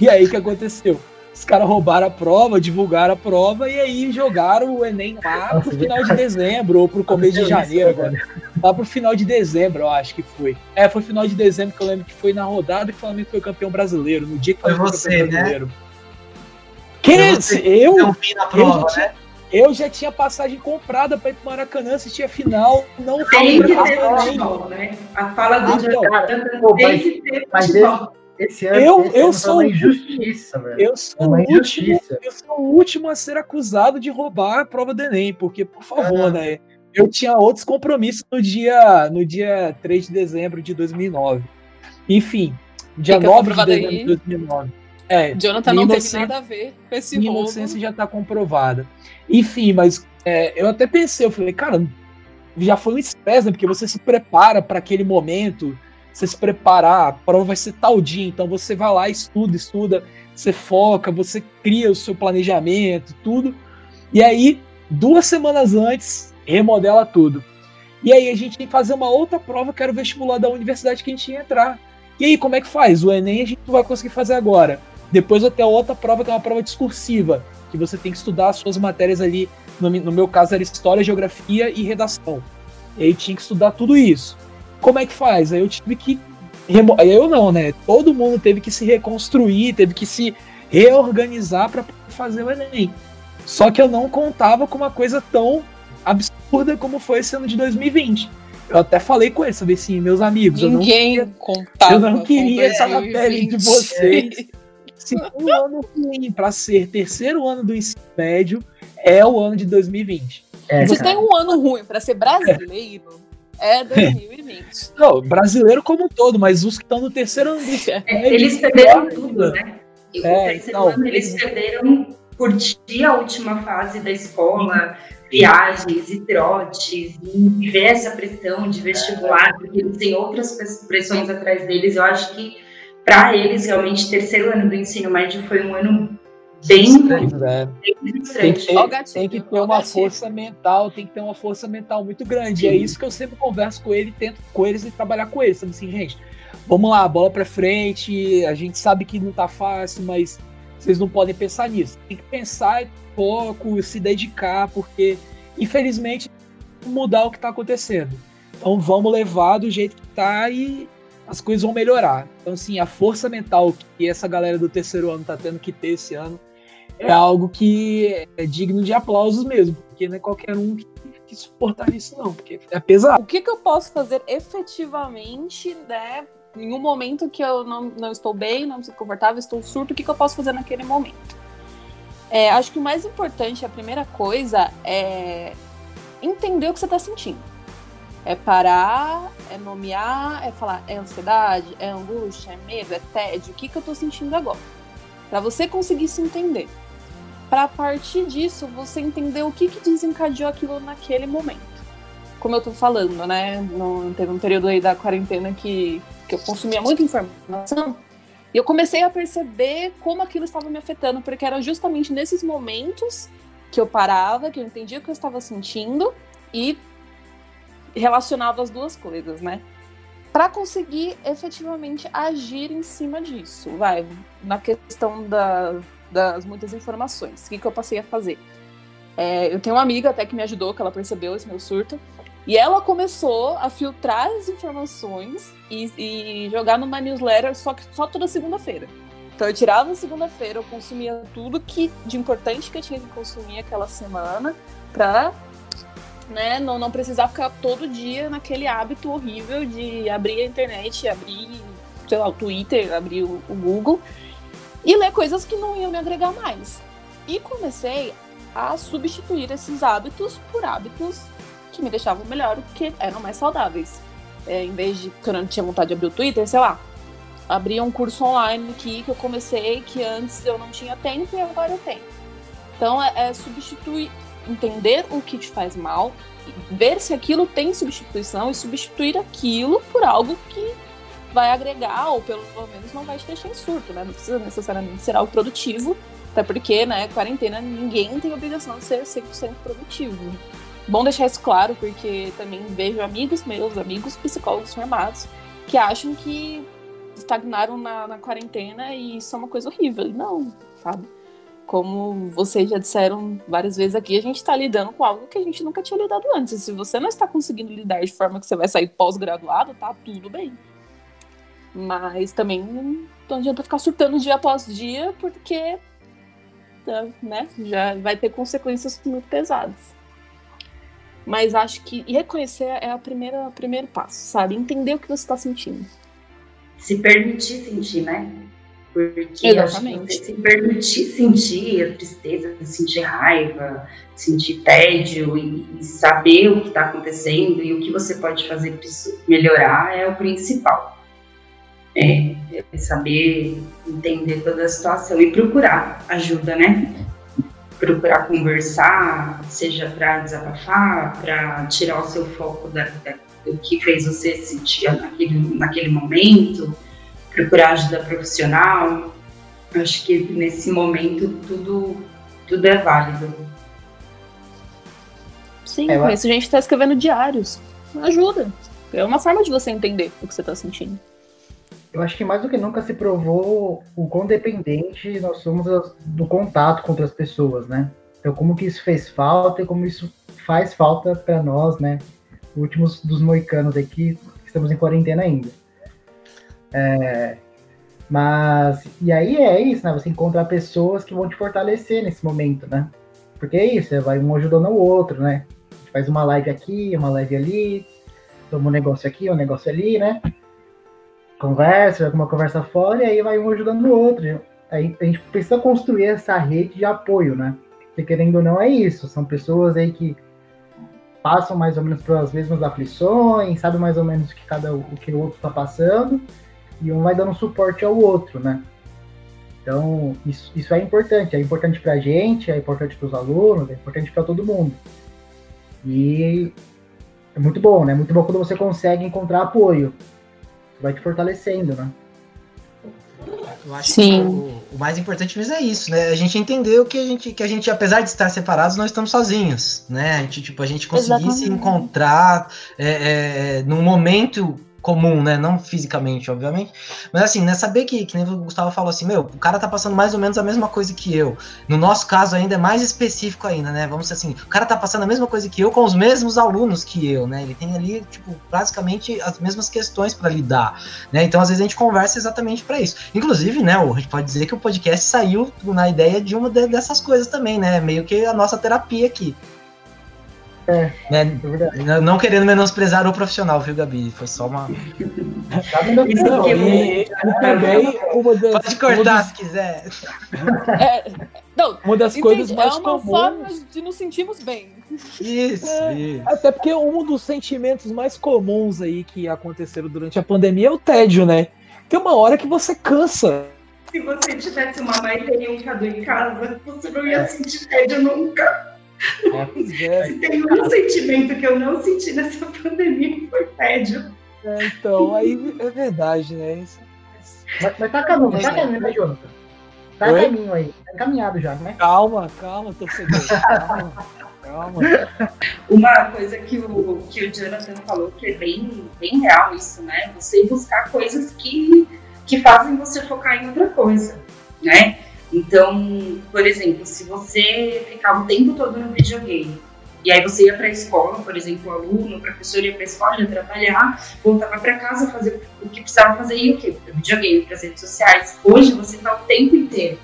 E aí o que aconteceu? Os caras roubaram a prova, divulgaram a prova e aí jogaram o Enem lá Nossa, pro final de dezembro ou pro começo de janeiro agora. Lá pro final de dezembro, eu acho que foi. É, foi final de dezembro que eu lembro que foi na rodada que o Flamengo foi campeão brasileiro, no dia que foi você, campeão né? brasileiro. Que eu, eu, prova, eu, já né? eu já tinha passagem comprada para ir pro Maracanã assistir a final, não tem que ter futebol, né? A fala do ah, então, tem que ter futebol. Esse ano, eu, esse eu ano sou uma injustiça, velho. Eu sou, uma o último, eu sou o último a ser acusado de roubar a prova do Enem, porque, por favor, né? Eu tinha outros compromissos no dia, no dia 3 de dezembro de 2009. Enfim, dia Fica 9 de dezembro aí. de 2009. É, Jonathan não teve nada a ver com esse minha roubo. inocência já tá comprovada. Enfim, mas é, eu até pensei, eu falei, cara, já foi um estresse, né? Porque você se prepara para aquele momento, você se preparar, a prova vai ser tal dia, então você vai lá, estuda, estuda, você foca, você cria o seu planejamento, tudo. E aí, duas semanas antes, remodela tudo. E aí a gente tem que fazer uma outra prova, que era o vestibular da universidade que a gente ia entrar. E aí, como é que faz? O Enem a gente não vai conseguir fazer agora. Depois ter outra prova, que é uma prova discursiva, que você tem que estudar as suas matérias ali. No, no meu caso era História, Geografia e Redação. E aí tinha que estudar tudo isso. Como é que faz? Aí eu tive que. Eu não, né? Todo mundo teve que se reconstruir, teve que se reorganizar para fazer o Enem. Só que eu não contava com uma coisa tão absurda como foi esse ano de 2020. Eu até falei com eles, falei assim, meus amigos, Ninguém eu não queria, contava eu não queria estar na pele de vocês. Se um ano ruim para ser terceiro ano do ensino médio, é o ano de 2020. É, Se tem um ano ruim para ser brasileiro, É 2020. Não, brasileiro como um todo, mas os que estão no terceiro ano do é, Eles perderam tudo, né? É, então, ano, eles perderam curtir a última fase da escola, viagens e trotes, e viver essa pressão de vestibular, porque eles têm outras pressões atrás deles. Eu acho que para eles, realmente, terceiro ano do ensino médio foi um ano bem, é. bem Tem que ter, tem que ter uma força mental, tem que ter uma força mental muito grande. Sim. E é isso que eu sempre converso com ele, tento com eles e trabalhar com eles. Então, assim, gente, vamos lá, bola para frente. A gente sabe que não tá fácil, mas vocês não podem pensar nisso. Tem que pensar pouco, se dedicar, porque infelizmente mudar o que está acontecendo. Então vamos levar do jeito que tá e as coisas vão melhorar. Então, assim, a força mental que essa galera do terceiro ano tá tendo que ter esse ano é algo que é digno de aplausos mesmo, porque não é qualquer um que, que suportar isso, não, porque é pesado. O que, que eu posso fazer efetivamente, né? Em um momento que eu não, não estou bem, não estou confortável, estou surto, o que, que eu posso fazer naquele momento? É, acho que o mais importante, a primeira coisa, é entender o que você está sentindo. É parar, é nomear, é falar, é ansiedade, é angústia, é medo, é tédio, o que, que eu tô sentindo agora? Para você conseguir se entender. Para partir disso, você entender o que, que desencadeou aquilo naquele momento. Como eu tô falando, né? No, teve um período aí da quarentena que, que eu consumia muita informação. E eu comecei a perceber como aquilo estava me afetando, porque era justamente nesses momentos que eu parava, que eu entendia o que eu estava sentindo e relacionava as duas coisas, né? Para conseguir efetivamente agir em cima disso, vai, na questão da, das muitas informações, o que, que eu passei a fazer? É, eu tenho uma amiga até que me ajudou, que ela percebeu esse meu surto, e ela começou a filtrar as informações e, e jogar numa newsletter só, que, só toda segunda-feira. Então eu tirava segunda-feira, eu consumia tudo que de importante que eu tinha que consumir aquela semana para né? Não, não precisar ficar todo dia naquele hábito horrível de abrir a internet, abrir, sei lá, o Twitter, abrir o, o Google e ler coisas que não iam me agregar mais. E comecei a substituir esses hábitos por hábitos que me deixavam melhor, que eram mais saudáveis. É, em vez de, quando eu não tinha vontade de abrir o Twitter, sei lá, abri um curso online aqui que eu comecei, que antes eu não tinha tempo e agora eu tenho. Então, é, é substituir entender o que te faz mal, ver se aquilo tem substituição e substituir aquilo por algo que vai agregar ou pelo menos não vai te deixar em surto, né? Não precisa necessariamente ser algo produtivo, até porque, né, quarentena, ninguém tem obrigação de ser 100% produtivo. Bom deixar isso claro, porque também vejo amigos meus, amigos psicólogos formados, que acham que estagnaram na, na quarentena e isso é uma coisa horrível. E não, sabe? como vocês já disseram várias vezes aqui, a gente está lidando com algo que a gente nunca tinha lidado antes. Se você não está conseguindo lidar de forma que você vai sair pós-graduado, tá tudo bem. Mas também não adianta ficar surtando dia após dia, porque né, já vai ter consequências muito pesadas. Mas acho que reconhecer é a primeira, o primeiro passo, sabe? Entender o que você está sentindo. Se permitir sentir, né? Porque Exatamente. se permitir sentir a tristeza, sentir raiva, sentir tédio e, e saber o que está acontecendo e o que você pode fazer para isso melhorar é o principal. É, é saber entender toda a situação e procurar ajuda, né? Procurar conversar, seja para desabafar, para tirar o seu foco da, da, do que fez você sentir naquele, naquele momento procurar ajuda profissional. Acho que nesse momento tudo, tudo é válido. Sim, é, com isso a gente está escrevendo diários. Ajuda. É uma forma de você entender o que você está sentindo. Eu acho que mais do que nunca se provou o quão dependente nós somos do contato com outras pessoas, né? Então, como que isso fez falta e como isso faz falta para nós, né? Últimos dos moicanos aqui, estamos em quarentena ainda. É, mas, e aí é isso, né? Você encontrar pessoas que vão te fortalecer nesse momento, né? Porque é isso, você vai um ajudando o outro, né? faz uma live aqui, uma live ali, toma um negócio aqui, um negócio ali, né? Conversa, joga uma conversa fora, e aí vai um ajudando o outro. A gente precisa construir essa rede de apoio, né? Porque querendo ou não é isso, são pessoas aí que passam mais ou menos pelas mesmas aflições, sabe mais ou menos o que cada o que o outro está passando, e um vai dando suporte ao outro, né? Então, isso, isso é importante. É importante para a gente, é importante para os alunos, é importante para todo mundo. E é muito bom, né? Muito bom quando você consegue encontrar apoio. Vai te fortalecendo, né? Eu acho Sim. que o, o, mais importante mesmo é isso, né? A gente entendeu que a gente, que a gente, apesar de estar separados, nós estamos sozinhos, né? A gente, tipo, a gente conseguir se encontrar é, é, num momento comum, né? Não fisicamente, obviamente. Mas assim, né? Saber que, que nem o Gustavo falou assim, meu, o cara tá passando mais ou menos a mesma coisa que eu. No nosso caso ainda é mais específico ainda, né? Vamos dizer assim, o cara tá passando a mesma coisa que eu com os mesmos alunos que eu, né? Ele tem ali, tipo, basicamente as mesmas questões para lidar, né? Então, às vezes a gente conversa exatamente para isso. Inclusive, né, a gente pode dizer que o podcast saiu na ideia de uma dessas coisas também, né? Meio que a nossa terapia aqui. É, né? é Não querendo menosprezar o profissional, viu, Gabi? Foi só uma. Pode cortar se quiser. É, não, uma das coisas mais é uma comuns. forma de nos sentirmos bem. Isso, é, isso, Até porque um dos sentimentos mais comuns aí que aconteceram durante a pandemia é o tédio, né? Tem uma hora que você cansa. Se você tivesse uma mãe e um Cadu em casa, você não ia sentir tédio nunca. É, Tem um sentimento que eu não senti nessa pandemia foi tédio. É, então, aí é verdade, né? Isso, mas, mas tá caminho, tá caminho, né, Jonathan? Tá Oi? caminho aí, tá encaminhado já, né? Calma, calma, torcedor. calma, calma. Uma coisa que o, que o Jonathan falou que é bem, bem real isso, né? Você buscar coisas que, que fazem você focar em outra coisa, né? Então, por exemplo, se você ficava o tempo todo no videogame, e aí você ia para a escola, por exemplo, o aluno, o professor ia para a escola, ia trabalhar, voltava para casa, fazer o que precisava fazer e o quê? Para videogame, para as redes sociais. Hoje você está o tempo inteiro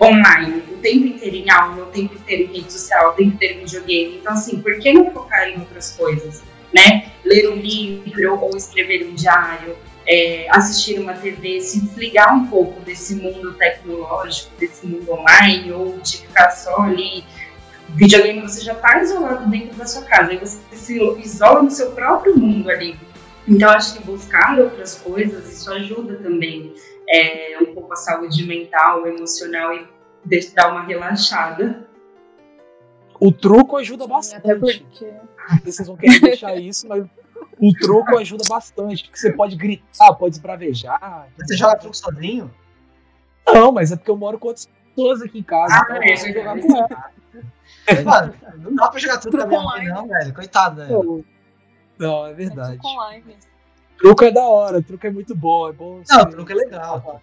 online, o tempo inteiro em aula, o tempo inteiro em rede social, o tempo inteiro em videogame. Então, assim, por que não focar em outras coisas? Né? Ler um livro ou escrever um diário, é, assistir uma TV, se desligar um pouco desse mundo tecnológico, desse mundo online, ou de ficar só ali. Videogame você já está isolado dentro da sua casa, aí você se isola no seu próprio mundo ali. Então, acho que buscar outras coisas, isso ajuda também é, um pouco a saúde mental, emocional e dar uma relaxada. O truco ajuda bastante. Até porque... Vocês vão querer deixar isso, mas o troco ajuda bastante, porque você pode gritar, pode esbravejar. Você joga truco sozinho? Não, mas é porque eu moro com outras pessoas aqui em casa. Ah, então é, eu jogar com ela. Mano, não dá pra jogar truco na minha mãe, não, velho. Coitado, velho. Não, é verdade. É truco é da hora, truco é muito bom. É bom não, truco é legal.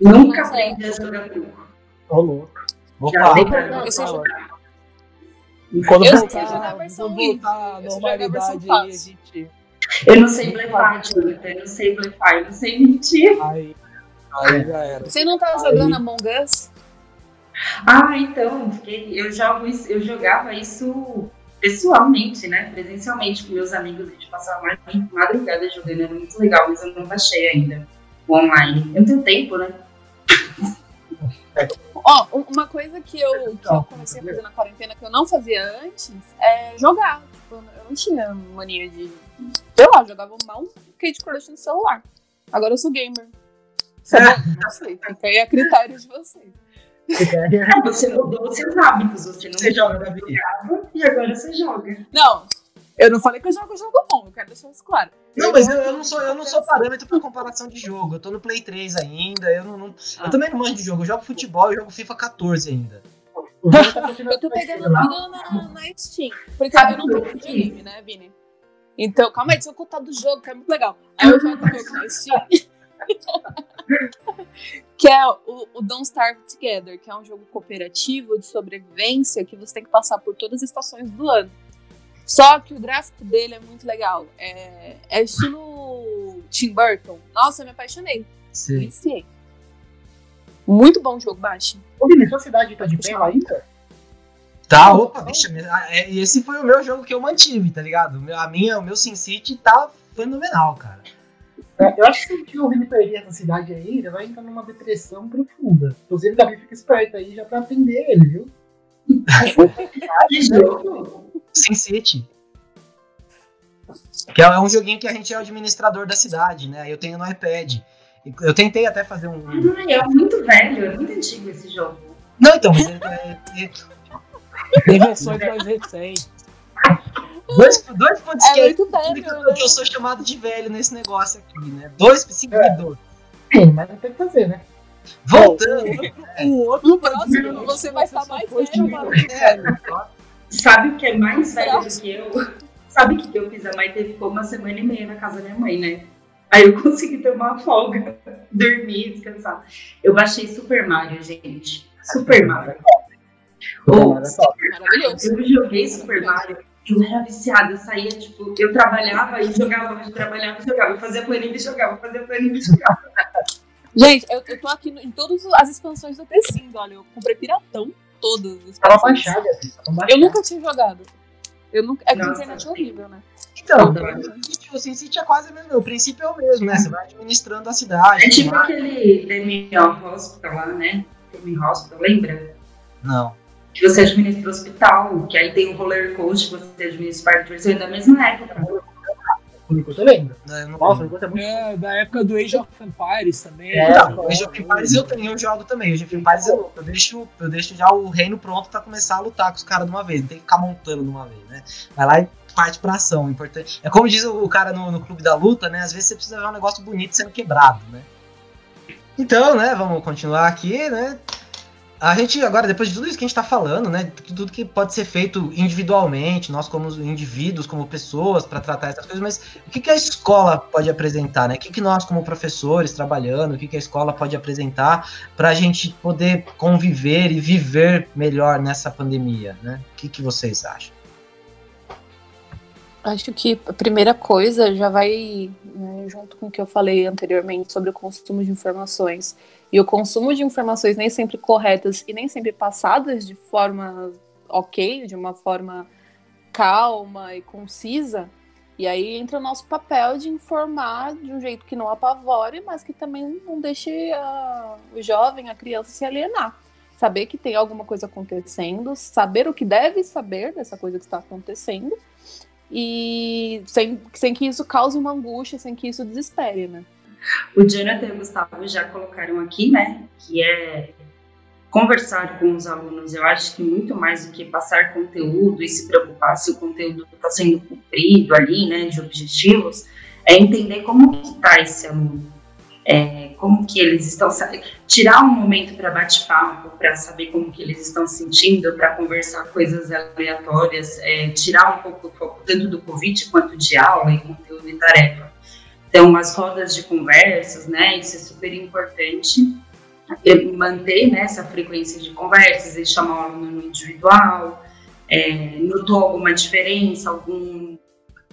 Nunca aprendi a jogar truco. Ô, louco. Vou falar. Eu sei jogar. Quando eu voltar, sei jogar a versão voltar normalidade aí, a gente. Eu não sei blefar, Jonathan. Eu não sei blefar, eu não sei mentir. Aí, aí já era. Você não tava tá jogando Among Us? Ah, então, eu, jogo isso, eu jogava isso pessoalmente, né? Presencialmente com meus amigos. A gente passava mais madrugada jogando, era muito legal, mas eu não baixei ainda o online. Eu tenho tempo, né? Ó, oh, uma coisa que eu, que eu comecei a fazer na quarentena que eu não fazia antes é jogar. Tipo, eu não tinha mania de. Sei lá, jogava mal um Candy Crush no celular. Agora eu sou gamer. Só não sei, fica aí a critério de vocês. você mudou os seus hábitos, você não você joga jogava e agora você joga. Não, eu não falei que eu jogo jogo bom, eu quero deixar isso claro. Não, mas eu, eu não sou, eu não sou parâmetro para comparação de jogo. Eu tô no Play 3 ainda, eu não, não eu também não manjo de jogo. Eu jogo futebol, eu jogo FIFA 14 ainda. eu tô pegando tudo na, na Steam. Porque eu não tenho videogame, né, Vini? Então, calma aí, deixa eu contar do jogo, que é muito legal. Aí eu jogo um jogo na Steam. que é o, o Don't Starve Together, que é um jogo cooperativo de sobrevivência que você tem que passar por todas as estações do ano. Só que o gráfico dele é muito legal. É, é estilo Tim Burton. Nossa, eu me apaixonei. Sim. Iniciei. Muito bom o jogo, baixa. Ô, Vini, sua cidade tá de pé ainda? Tá, opa, bicha, é, esse foi o meu jogo que eu mantive, tá ligado? A minha, o meu Sin City tá fenomenal, cara. É, eu acho que se o Vini perder essa cidade aí, ele vai entrar numa depressão profunda. Inclusive, o Gabi fica esperto aí já pra atender ele, viu? que jogo? Sin City. Que é um joguinho que a gente é o administrador da cidade, né? Eu tenho no iPad. Eu tentei até fazer um. Ah, é muito velho, é muito antigo esse jogo. Não, então, mas é, é, Tem versões mais recentes. dois, dois pontos É que, muito que, velho, eu- que eu sou chamado de velho nesse negócio aqui, né? Dois seguidores. Sim, mas não tem o que fazer, né? Voltando. O outro No próximo, você vai estar mais velho, mano. É, Sabe o que é mais velho do que eu? Sabe o que eu fiz? A Maite ficou uma semana e meia na casa da minha mãe, né? Aí eu consegui ter uma folga, dormir, descansar. Eu baixei Super Mario, gente. Super Mario. Ô, Maravilhoso. eu joguei Super Mario, eu era viciada, eu saía, tipo, eu trabalhava e jogava, eu trabalhava e jogava, eu fazia planilha e jogava, fazia planilha e jogava. Gente, eu, eu tô aqui no- em todas as expansões do The Sims, olha. Eu comprei piratão todas as Tava assim, tava Eu baixado. nunca tinha jogado. Eu nunca, é que a internet é horrível, né? Então, o SimCity é quase o mesmo. O princípio é o mesmo, né? Você vai administrando a cidade. É tipo aquele Demi Hospital lá, né? Demi Hospital, lembra? Não. Que você administra o hospital, que aí tem o roller coaster, você administra o parque de diversão, é da mesma época. O Nicolas eu lembro. Não, eu não Nossa, o Nicolas é muito. É, da época do Age of Empires também. É, Então, o Age of Empires eu tenho, eu jogo também. O Age of Empires eu, eu, deixo, eu deixo já o reino pronto pra começar a lutar com os caras de uma vez. Não tem que ficar montando de uma vez, né? Vai lá e parte pra ação. Importante. É como diz o, o cara no, no clube da luta, né? Às vezes você precisa ver um negócio bonito sendo quebrado, né? Então, né, vamos continuar aqui, né? A gente, agora, depois de tudo isso que a gente tá falando, né? Tudo que pode ser feito individualmente, nós como indivíduos, como pessoas, para tratar essas coisas, mas o que, que a escola pode apresentar, né? O que, que nós, como professores, trabalhando, o que, que a escola pode apresentar para a gente poder conviver e viver melhor nessa pandemia, né? O que, que vocês acham? Acho que a primeira coisa já vai né, junto com o que eu falei anteriormente sobre o consumo de informações. E o consumo de informações nem sempre corretas e nem sempre passadas de forma ok, de uma forma calma e concisa. E aí entra o nosso papel de informar de um jeito que não apavore, mas que também não deixe a- o jovem, a criança se alienar. Saber que tem alguma coisa acontecendo, saber o que deve saber dessa coisa que está acontecendo e sem, sem que isso cause uma angústia, sem que isso desespere, né? O Jonathan e o Gustavo já colocaram aqui, né? Que é conversar com os alunos. Eu acho que muito mais do que passar conteúdo e se preocupar se o conteúdo está sendo cumprido ali, né? De objetivos, é entender como está esse aluno. É, como que eles estão tirar um momento para bate-papo, para saber como que eles estão se sentindo, para conversar coisas aleatórias, é, tirar um pouco foco tanto do Covid quanto de aula e conteúdo e tarefa. Então, as rodas de conversas, né? Isso é super importante. Manter né, essa frequência de conversas e chamar o aluno no individual. É, notou alguma diferença, algum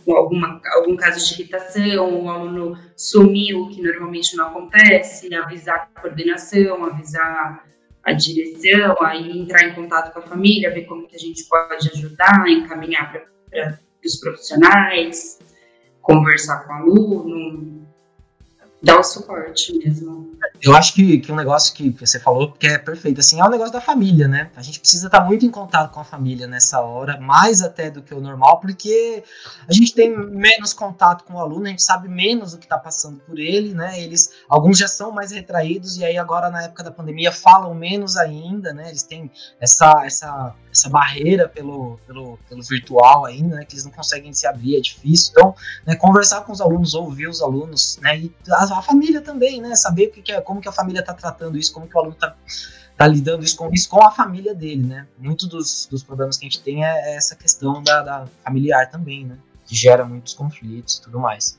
alguma, algum caso de irritação, o aluno sumiu, que normalmente não acontece, avisar a coordenação, avisar a direção, aí entrar em contato com a família, ver como que a gente pode ajudar, encaminhar para os profissionais, conversar com o aluno, dar o suporte mesmo. Eu acho que, que um negócio que você falou que é perfeito, assim, é o negócio da família, né? A gente precisa estar muito em contato com a família nessa hora, mais até do que o normal, porque a gente tem menos contato com o aluno, a gente sabe menos o que está passando por ele, né? Eles, alguns já são mais retraídos e aí agora na época da pandemia falam menos ainda, né? Eles têm essa essa essa barreira pelo, pelo, pelo virtual ainda, né? Que eles não conseguem se abrir, é difícil. Então, né, conversar com os alunos, ouvir os alunos, né? E a, a família também, né? Saber o que, que é, como que a família está tratando isso, como que o aluno está tá lidando isso com, isso com a família dele, né? Muito dos, dos problemas que a gente tem é, é essa questão da, da familiar também, né? Que gera muitos conflitos e tudo mais.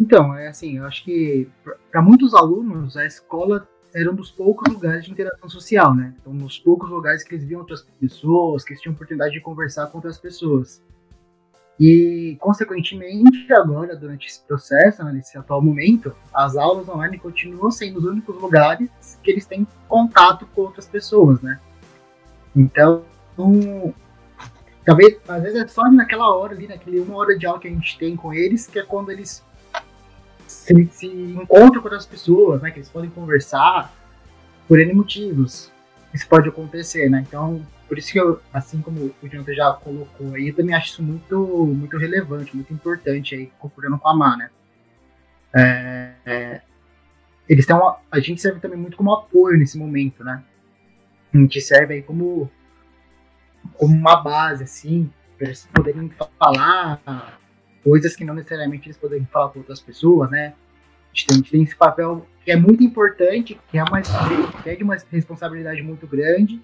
Então, é assim, eu acho que para muitos alunos a escola era um dos poucos lugares de interação social, né? Um dos poucos lugares que eles viam outras pessoas, que eles tinham oportunidade de conversar com outras pessoas. E, consequentemente, agora, durante esse processo, né, nesse atual momento, as aulas online continuam sendo os únicos lugares que eles têm contato com outras pessoas, né? Então, um, talvez, às vezes é só naquela hora ali, naquele uma hora de aula que a gente tem com eles, que é quando eles se, se encontram com outras pessoas, né? Que eles podem conversar por N motivos. Isso pode acontecer, né? Então, por isso que eu, assim como o Jonathan já colocou aí, eu também acho isso muito, muito relevante, muito importante aí, concordando com a Má, né? É, é, eles têm uma, a gente serve também muito como apoio nesse momento, né? A gente serve aí como, como uma base, assim, para eles poderem falar coisas que não necessariamente eles poderiam falar com outras pessoas, né? Gente, tem, a gente tem esse papel que é muito importante, que é, uma, é uma responsabilidade muito grande,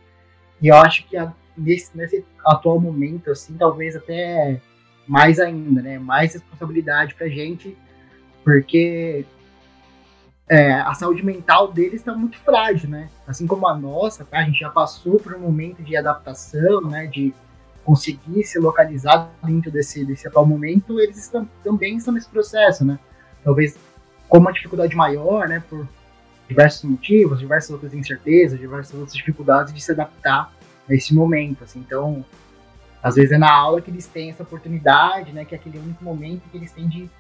e eu acho que a, nesse, nesse atual momento, assim, talvez até mais ainda, né? Mais responsabilidade pra gente, porque é, a saúde mental deles está muito frágil, né? Assim como a nossa, tá? A gente já passou por um momento de adaptação, né? De conseguir se localizar dentro desse, desse atual momento, eles estão, também estão nesse processo, né? Talvez com uma dificuldade maior, né? Por diversos motivos, diversas outras incertezas, diversas outras dificuldades de se adaptar a esse momento, assim. Então, às vezes é na aula que eles têm essa oportunidade, né? Que é aquele único momento que eles têm de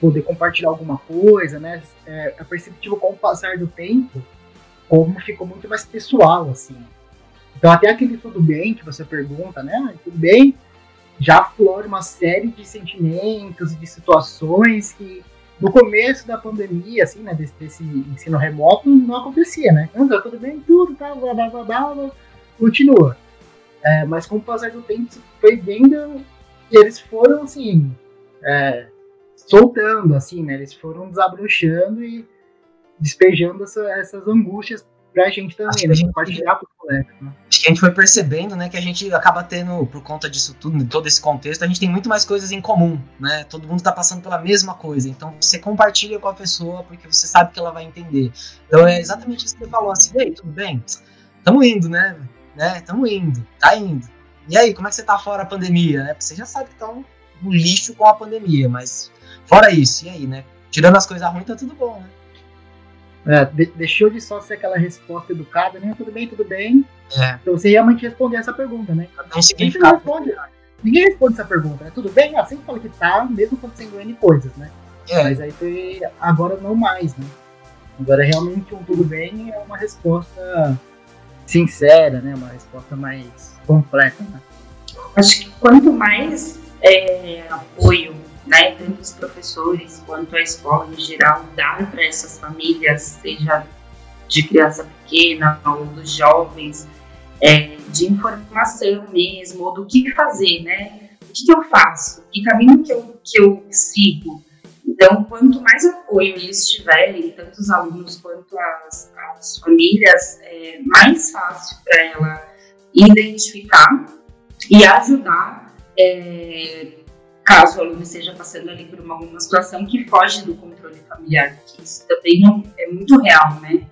poder compartilhar alguma coisa, né? É, é perceptível com o passar do tempo como ficou muito mais pessoal, assim. Então até aquele tudo bem que você pergunta, né? Tudo bem, já aflora uma série de sentimentos e de situações que no começo da pandemia, assim, né, desse, desse ensino remoto, não acontecia, né? Então, tá tudo bem, tudo, tá, blá, blá, blá, blá, continua. É, mas com o passar do tempo, foi vendo que eles foram, assim, é, soltando, assim, né? Eles foram desabrochando e despejando essa, essas angústias pra gente também, né? Gente, compartilhar com os colegas. Né? Acho que a gente foi percebendo, né, que a gente acaba tendo, por conta disso tudo, de todo esse contexto, a gente tem muito mais coisas em comum, né? Todo mundo tá passando pela mesma coisa. Então você compartilha com a pessoa porque você sabe que ela vai entender. Então é exatamente isso que você falou, assim, ei, tudo bem? Tamo indo, né? né? Tamo indo, tá indo. E aí, como é que você tá fora a pandemia? É, você já sabe que estão no lixo com a pandemia, mas Fora isso, e aí, né? Tirando as coisas ruins, tá tudo bom, né? É, de, deixou de só ser aquela resposta educada, né? Tudo bem, tudo bem. É. Então você realmente responder essa pergunta, né? Não significado. Responde, ninguém responde essa pergunta, né? Tudo bem? Sempre fala que tá, mesmo acontecendo N coisas, né? É. Mas aí foi, agora não mais, né? Agora realmente um tudo bem é uma resposta sincera, né? Uma resposta mais completa, né? Acho que quanto mais é, apoio né, tanto os professores quanto a escola em geral dar para essas famílias, seja de criança pequena ou dos jovens, é, de informação mesmo, ou do que fazer, né? O que, que, eu faço? Que caminho que eu, que eu sigo? Então, quanto mais apoio eles tiverem, tanto os alunos quanto as, as famílias, é mais fácil para ela identificar e ajudar é, caso o aluno esteja passando ali por uma, uma situação que foge do controle familiar, que isso também é, é muito real, né?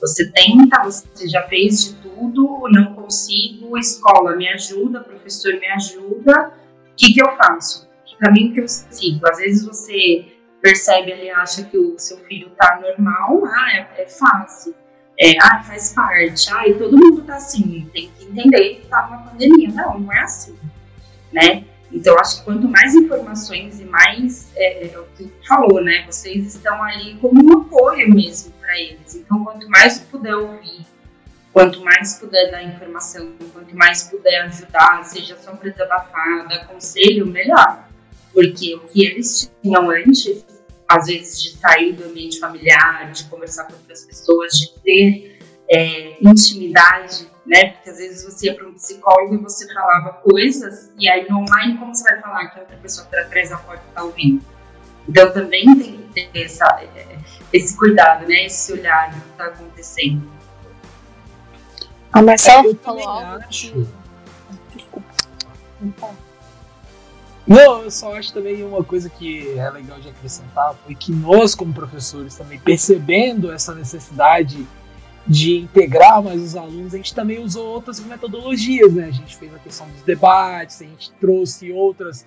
Você tenta, você já fez de tudo, não consigo, escola me ajuda, professor me ajuda, o que, que eu faço? Que caminho que eu sigo? Às vezes você percebe ali, acha que o seu filho tá normal, ah, é, é fácil, é, ah, faz parte, ah, e todo mundo tá assim, tem que entender que tá numa pandemia. Não, não é assim, né? Então, acho que quanto mais informações e mais, é, é, o que falou, né? Vocês estão ali como um apoio mesmo para eles. Então, quanto mais puder ouvir, quanto mais puder dar informação, quanto mais puder ajudar, seja desabafar, dar conselho, melhor. Porque o que eles tinham antes, às vezes de sair do ambiente familiar, de conversar com outras pessoas, de ter é, intimidade né? Porque às vezes você ia para um psicólogo e você falava coisas, e aí no online, como você vai falar que a outra pessoa está atrás da porta está ouvindo? Então também tem que ter essa, é, esse cuidado, né? Esse olhar do que está acontecendo. A Marcela falou algo. Desculpa. Não, eu só acho também uma coisa que é legal de acrescentar foi que nós, como professores, também percebendo essa necessidade de integrar mais os alunos, a gente também usou outras metodologias, né? A gente fez a questão dos debates, a gente trouxe outras.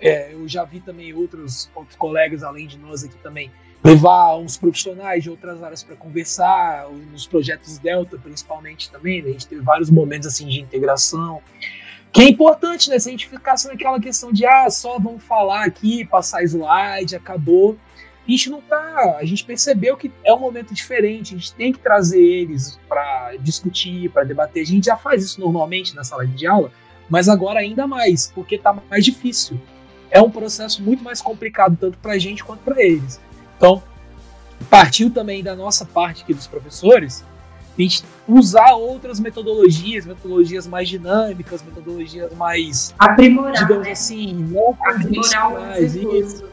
É, eu já vi também outros, outros colegas, além de nós aqui também, levar uns profissionais de outras áreas para conversar, nos projetos Delta principalmente também, né? A gente teve vários momentos assim de integração. Que é importante, né? Se a gente ficasse naquela questão de ah, só vamos falar aqui, passar slide, acabou. A gente não tá. A gente percebeu que é um momento diferente, a gente tem que trazer eles para discutir, para debater. A gente já faz isso normalmente na sala de aula, mas agora ainda mais, porque tá mais difícil. É um processo muito mais complicado, tanto para a gente quanto para eles. Então, partiu também da nossa parte aqui dos professores, a gente usar outras metodologias, metodologias mais dinâmicas, metodologias mais aprimorar, digamos né? assim, não convencionais. Isso.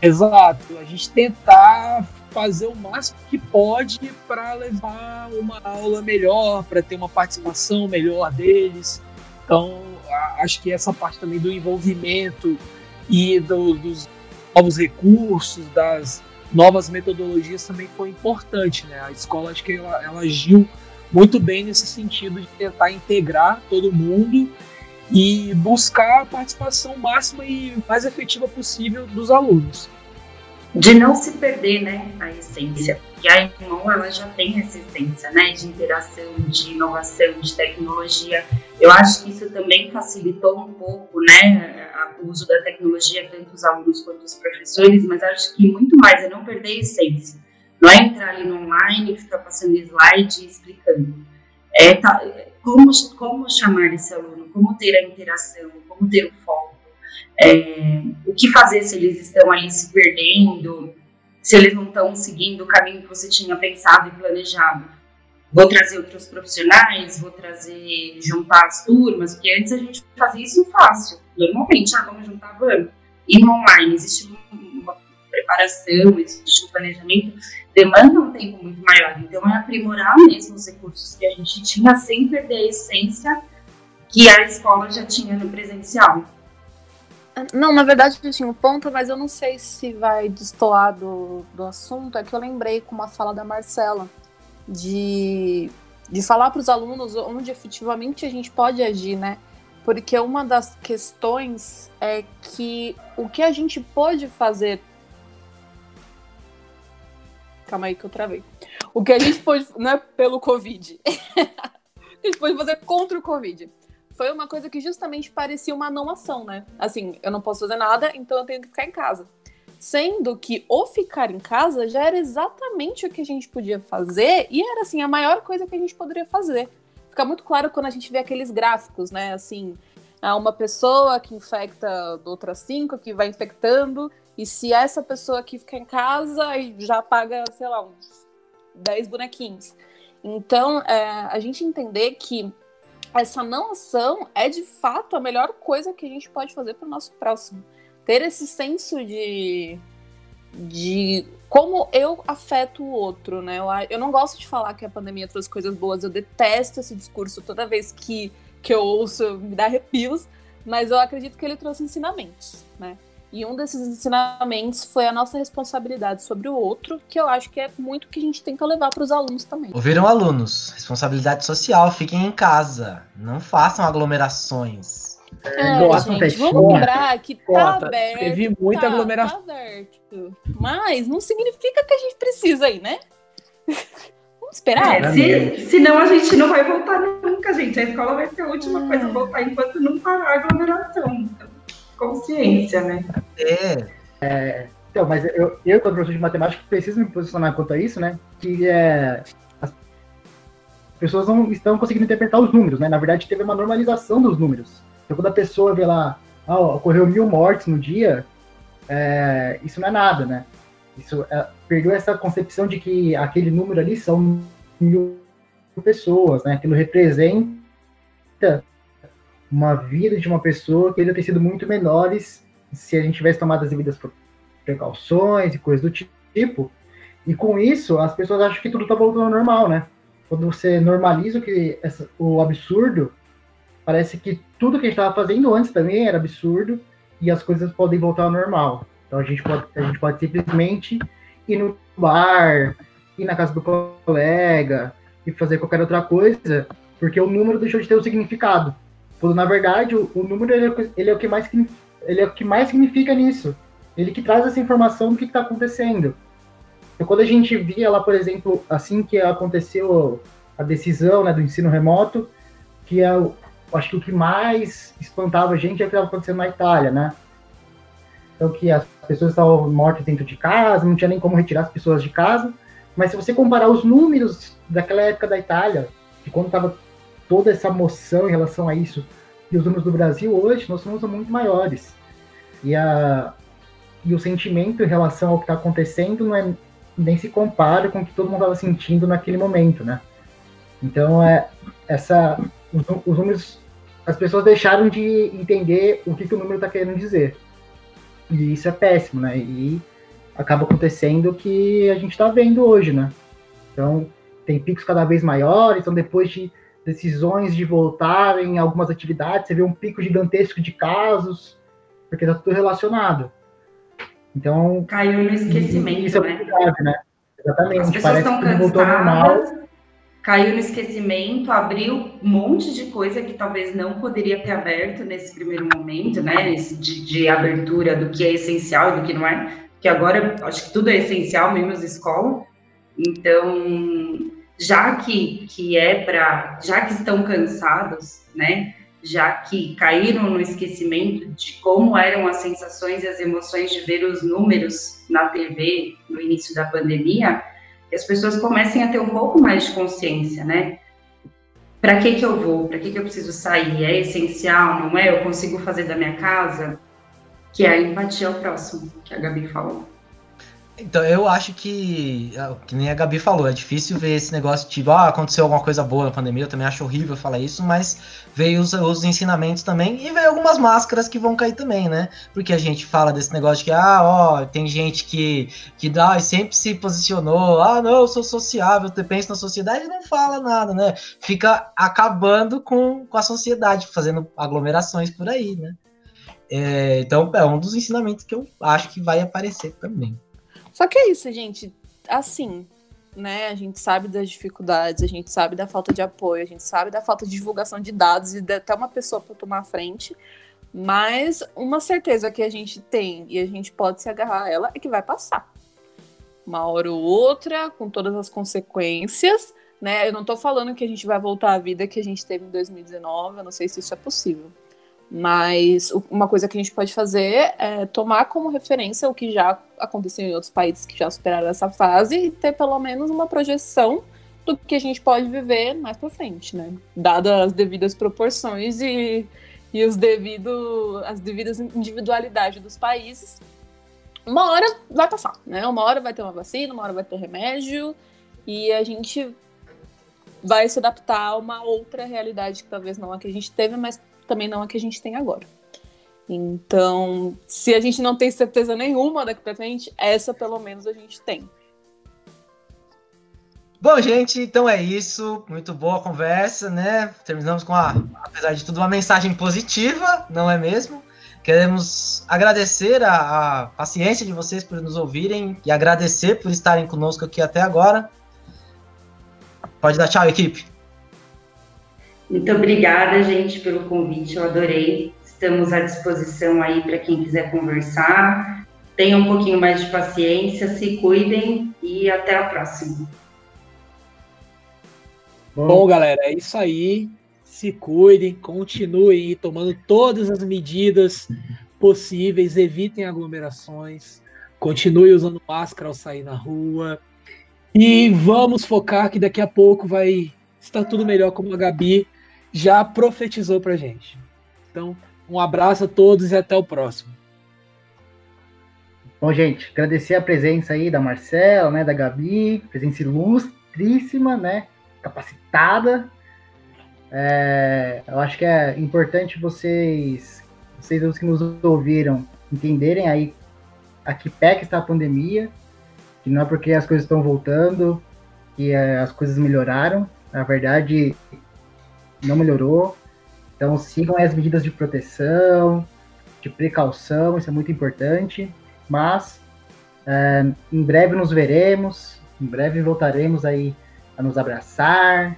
Exato. A gente tentar fazer o máximo que pode para levar uma aula melhor, para ter uma participação melhor deles. Então, acho que essa parte também do envolvimento e do, dos novos recursos, das novas metodologias também foi importante, né? A escola acho que ela, ela agiu muito bem nesse sentido de tentar integrar todo mundo e buscar a participação máxima e mais efetiva possível dos alunos. De não se perder, né, a essência. E a irmão, ela já tem essa essência, né, de interação, de inovação, de tecnologia. Eu acho que isso também facilitou um pouco, né, o uso da tecnologia, tanto os alunos quanto os professores, mas acho que muito mais é não perder a essência. Não é entrar ali no online e ficar passando slide e explicando. É tá, como, como chamar esse aluno, como ter a interação, como ter o foco, é, o que fazer se eles estão ali se perdendo, se eles não estão seguindo o caminho que você tinha pensado e planejado. Vou trazer outros profissionais, vou trazer, juntar as turmas, porque antes a gente fazia isso fácil. Normalmente, ah, vamos juntar, vamos. E no online, existe preparação, existe um planejamento, demanda um tempo muito maior. Então, é aprimorar mesmo os recursos que a gente tinha, sem perder a essência que a escola já tinha no presencial. Não, na verdade eu tinha um ponto, mas eu não sei se vai destoar do, do assunto. É que eu lembrei com uma fala da Marcela de, de falar para os alunos onde efetivamente a gente pode agir, né? Porque uma das questões é que o que a gente pode fazer. Calma aí que eu travei. O que a gente pode. Não é pelo Covid. a gente pode fazer contra o Covid foi uma coisa que justamente parecia uma não ação, né? Assim, eu não posso fazer nada, então eu tenho que ficar em casa. Sendo que o ficar em casa já era exatamente o que a gente podia fazer e era assim a maior coisa que a gente poderia fazer. Fica muito claro quando a gente vê aqueles gráficos, né? Assim, uma pessoa que infecta outras cinco, que vai infectando, e se essa pessoa aqui ficar em casa, já paga, sei lá, uns 10 bonequinhos. Então, é, a gente entender que essa não ação é de fato a melhor coisa que a gente pode fazer para o nosso próximo. Ter esse senso de, de como eu afeto o outro, né? Eu, eu não gosto de falar que a pandemia trouxe coisas boas, eu detesto esse discurso toda vez que, que eu ouço, me dá arrepios, mas eu acredito que ele trouxe ensinamentos, né? E um desses ensinamentos foi a nossa responsabilidade sobre o outro, que eu acho que é muito que a gente tenta levar para os alunos também. Ouviram alunos? Responsabilidade social, fiquem em casa, não façam aglomerações. É, Nossa, gente, vamos lembrar que tá aberto. Teve muita tá, aglomeração. Tá aberto. Mas não significa que a gente precisa ir, né? Vamos esperar. É, se, senão a gente não vai voltar nunca, gente. A escola vai ser a última é. coisa a voltar enquanto não parar a aglomeração consciência, né? É. é então, mas eu, eu, como professor de matemática, preciso me posicionar quanto a isso, né? Que é, as pessoas não estão conseguindo interpretar os números, né? Na verdade, teve uma normalização dos números. Então, quando a pessoa vê lá, ah, ocorreu mil mortes no dia, é, isso não é nada, né? Isso é, perdeu essa concepção de que aquele número ali são mil pessoas, né? Aquilo representa uma vida de uma pessoa que ele ter sido muito menores se a gente tivesse tomado as devidas precauções e coisas do tipo. E com isso, as pessoas acham que tudo está voltando ao normal, né? Quando você normaliza o, que, essa, o absurdo, parece que tudo que a gente estava fazendo antes também era absurdo e as coisas podem voltar ao normal. Então a gente pode, a gente pode simplesmente ir no bar, ir na casa do colega e fazer qualquer outra coisa, porque o número deixou de ter o significado. Quando, na verdade, o, o número ele é, ele é, o que mais ele é o que mais significa nisso. Ele que traz essa informação do que está acontecendo. Então, quando a gente via lá, por exemplo, assim que aconteceu a decisão né, do ensino remoto, que é, acho que o que mais espantava a gente é o que estava acontecendo na Itália, né? então que as pessoas estavam mortas dentro de casa, não tinha nem como retirar as pessoas de casa. Mas se você comparar os números daquela época da Itália, de quando estava toda essa moção em relação a isso, e os números do Brasil hoje, nós somos muito maiores. E, a, e o sentimento em relação ao que está acontecendo não é, nem se compara com o que todo mundo estava sentindo naquele momento, né? Então, é, essa, os, os números, as pessoas deixaram de entender o que, que o número está querendo dizer. E isso é péssimo, né? E acaba acontecendo o que a gente está vendo hoje, né? Então, tem picos cada vez maiores, então depois de decisões de voltar em algumas atividades, você vê um pico gigantesco de casos, porque está tudo relacionado. Então. Caiu no esquecimento. Isso é né? grave, né? Exatamente. As pessoas Parece que voltou normal. Caiu no esquecimento, abriu um monte de coisa que talvez não poderia ter aberto nesse primeiro momento, né? De, de abertura do que é essencial e do que não é. Que agora acho que tudo é essencial, menos escola. Então, já que, que é para, já que estão cansados, né? Já que caíram no esquecimento de como eram as sensações e as emoções de ver os números na TV no início da pandemia, que as pessoas comecem a ter um pouco mais de consciência, né? Para que que eu vou? Para que que eu preciso sair? É essencial, não é? Eu consigo fazer da minha casa? Que é a empatia ao próximo, que a Gabi falou. Então, eu acho que, é, que nem a Gabi falou, é difícil ver esse negócio tipo, ah, aconteceu alguma coisa boa na pandemia, eu também acho horrível falar isso, mas veio os, os ensinamentos também e veio algumas máscaras que vão cair também, né? Porque a gente fala desse negócio de que, ah, ó, tem gente que, que dá, sempre se posicionou, ah, não, eu sou sociável, eu penso na sociedade e não fala nada, né? Fica acabando com, com a sociedade, fazendo aglomerações por aí, né? É, então, é um dos ensinamentos que eu acho que vai aparecer também. Só que é isso, gente. Assim, né? A gente sabe das dificuldades, a gente sabe da falta de apoio, a gente sabe da falta de divulgação de dados e de até uma pessoa para tomar a frente. Mas uma certeza que a gente tem e a gente pode se agarrar a ela é que vai passar. Uma hora ou outra, com todas as consequências, né? Eu não tô falando que a gente vai voltar à vida que a gente teve em 2019, eu não sei se isso é possível. Mas uma coisa que a gente pode fazer é tomar como referência o que já aconteceu em outros países que já superaram essa fase e ter pelo menos uma projeção do que a gente pode viver mais para frente, né? Dadas as devidas proporções e, e os devido, as devidas individualidades dos países. Uma hora vai passar, né? Uma hora vai ter uma vacina, uma hora vai ter remédio e a gente vai se adaptar a uma outra realidade que talvez não a que a gente teve, mas também não a que a gente tem agora. Então, se a gente não tem certeza nenhuma daqui pra frente, essa pelo menos a gente tem. Bom, gente, então é isso. Muito boa conversa, né? Terminamos com, a, apesar de tudo, uma mensagem positiva, não é mesmo? Queremos agradecer a, a paciência de vocês por nos ouvirem e agradecer por estarem conosco aqui até agora. Pode dar tchau, equipe. Muito obrigada, gente, pelo convite, eu adorei. Estamos à disposição aí para quem quiser conversar. Tenham um pouquinho mais de paciência, se cuidem e até a próxima. Bom, galera, é isso aí. Se cuidem, continuem tomando todas as medidas possíveis, evitem aglomerações, continue usando máscara ao sair na rua. E vamos focar que daqui a pouco vai estar tudo melhor, como a Gabi já profetizou para gente. Então, um abraço a todos e até o próximo. Bom, gente, agradecer a presença aí da Marcela, né, da Gabi, presença ilustríssima, né, capacitada. É, eu acho que é importante vocês, vocês os que nos ouviram, entenderem aí a que pé que está a pandemia, que não é porque as coisas estão voltando que é, as coisas melhoraram. Na verdade, não melhorou. Então sigam as medidas de proteção, de precaução, isso é muito importante. Mas é, em breve nos veremos, em breve voltaremos aí a nos abraçar,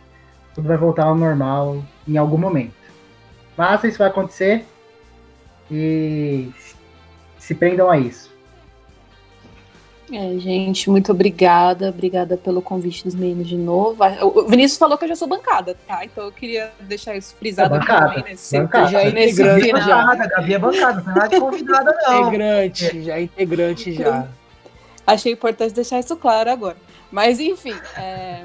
tudo vai voltar ao normal em algum momento. Mas isso vai acontecer e se prendam a isso. É, gente, muito obrigada. Obrigada pelo convite dos meninos de novo. O Vinícius falou que eu já sou bancada, tá? Então eu queria deixar isso frisado é bancada, também nesse, bancada. Já é nesse integrante final. já. Bancada, Gabi é bancada, não é de convidada, não. Integrante, já integrante já. Achei importante deixar isso claro agora. Mas, enfim, é,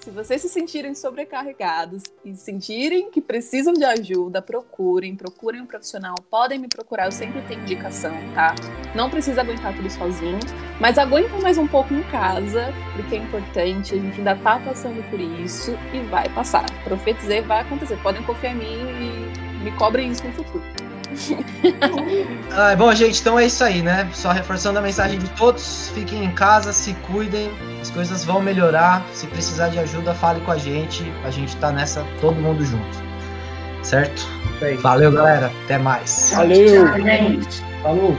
se vocês se sentirem sobrecarregados e sentirem que precisam de ajuda, procurem, procurem um profissional. Podem me procurar, eu sempre tenho indicação, tá? Não precisa aguentar tudo sozinho, mas aguenta mais um pouco em casa, porque é importante, a gente ainda tá passando por isso e vai passar. Profetizei, vai acontecer. Podem confiar em mim e me cobrem isso no futuro. Ah, bom, gente, então é isso aí, né? Só reforçando a mensagem de todos: fiquem em casa, se cuidem, as coisas vão melhorar. Se precisar de ajuda, fale com a gente. A gente tá nessa, todo mundo junto. Certo? Valeu, galera. Até mais. Valeu. Tchau, gente. Falou.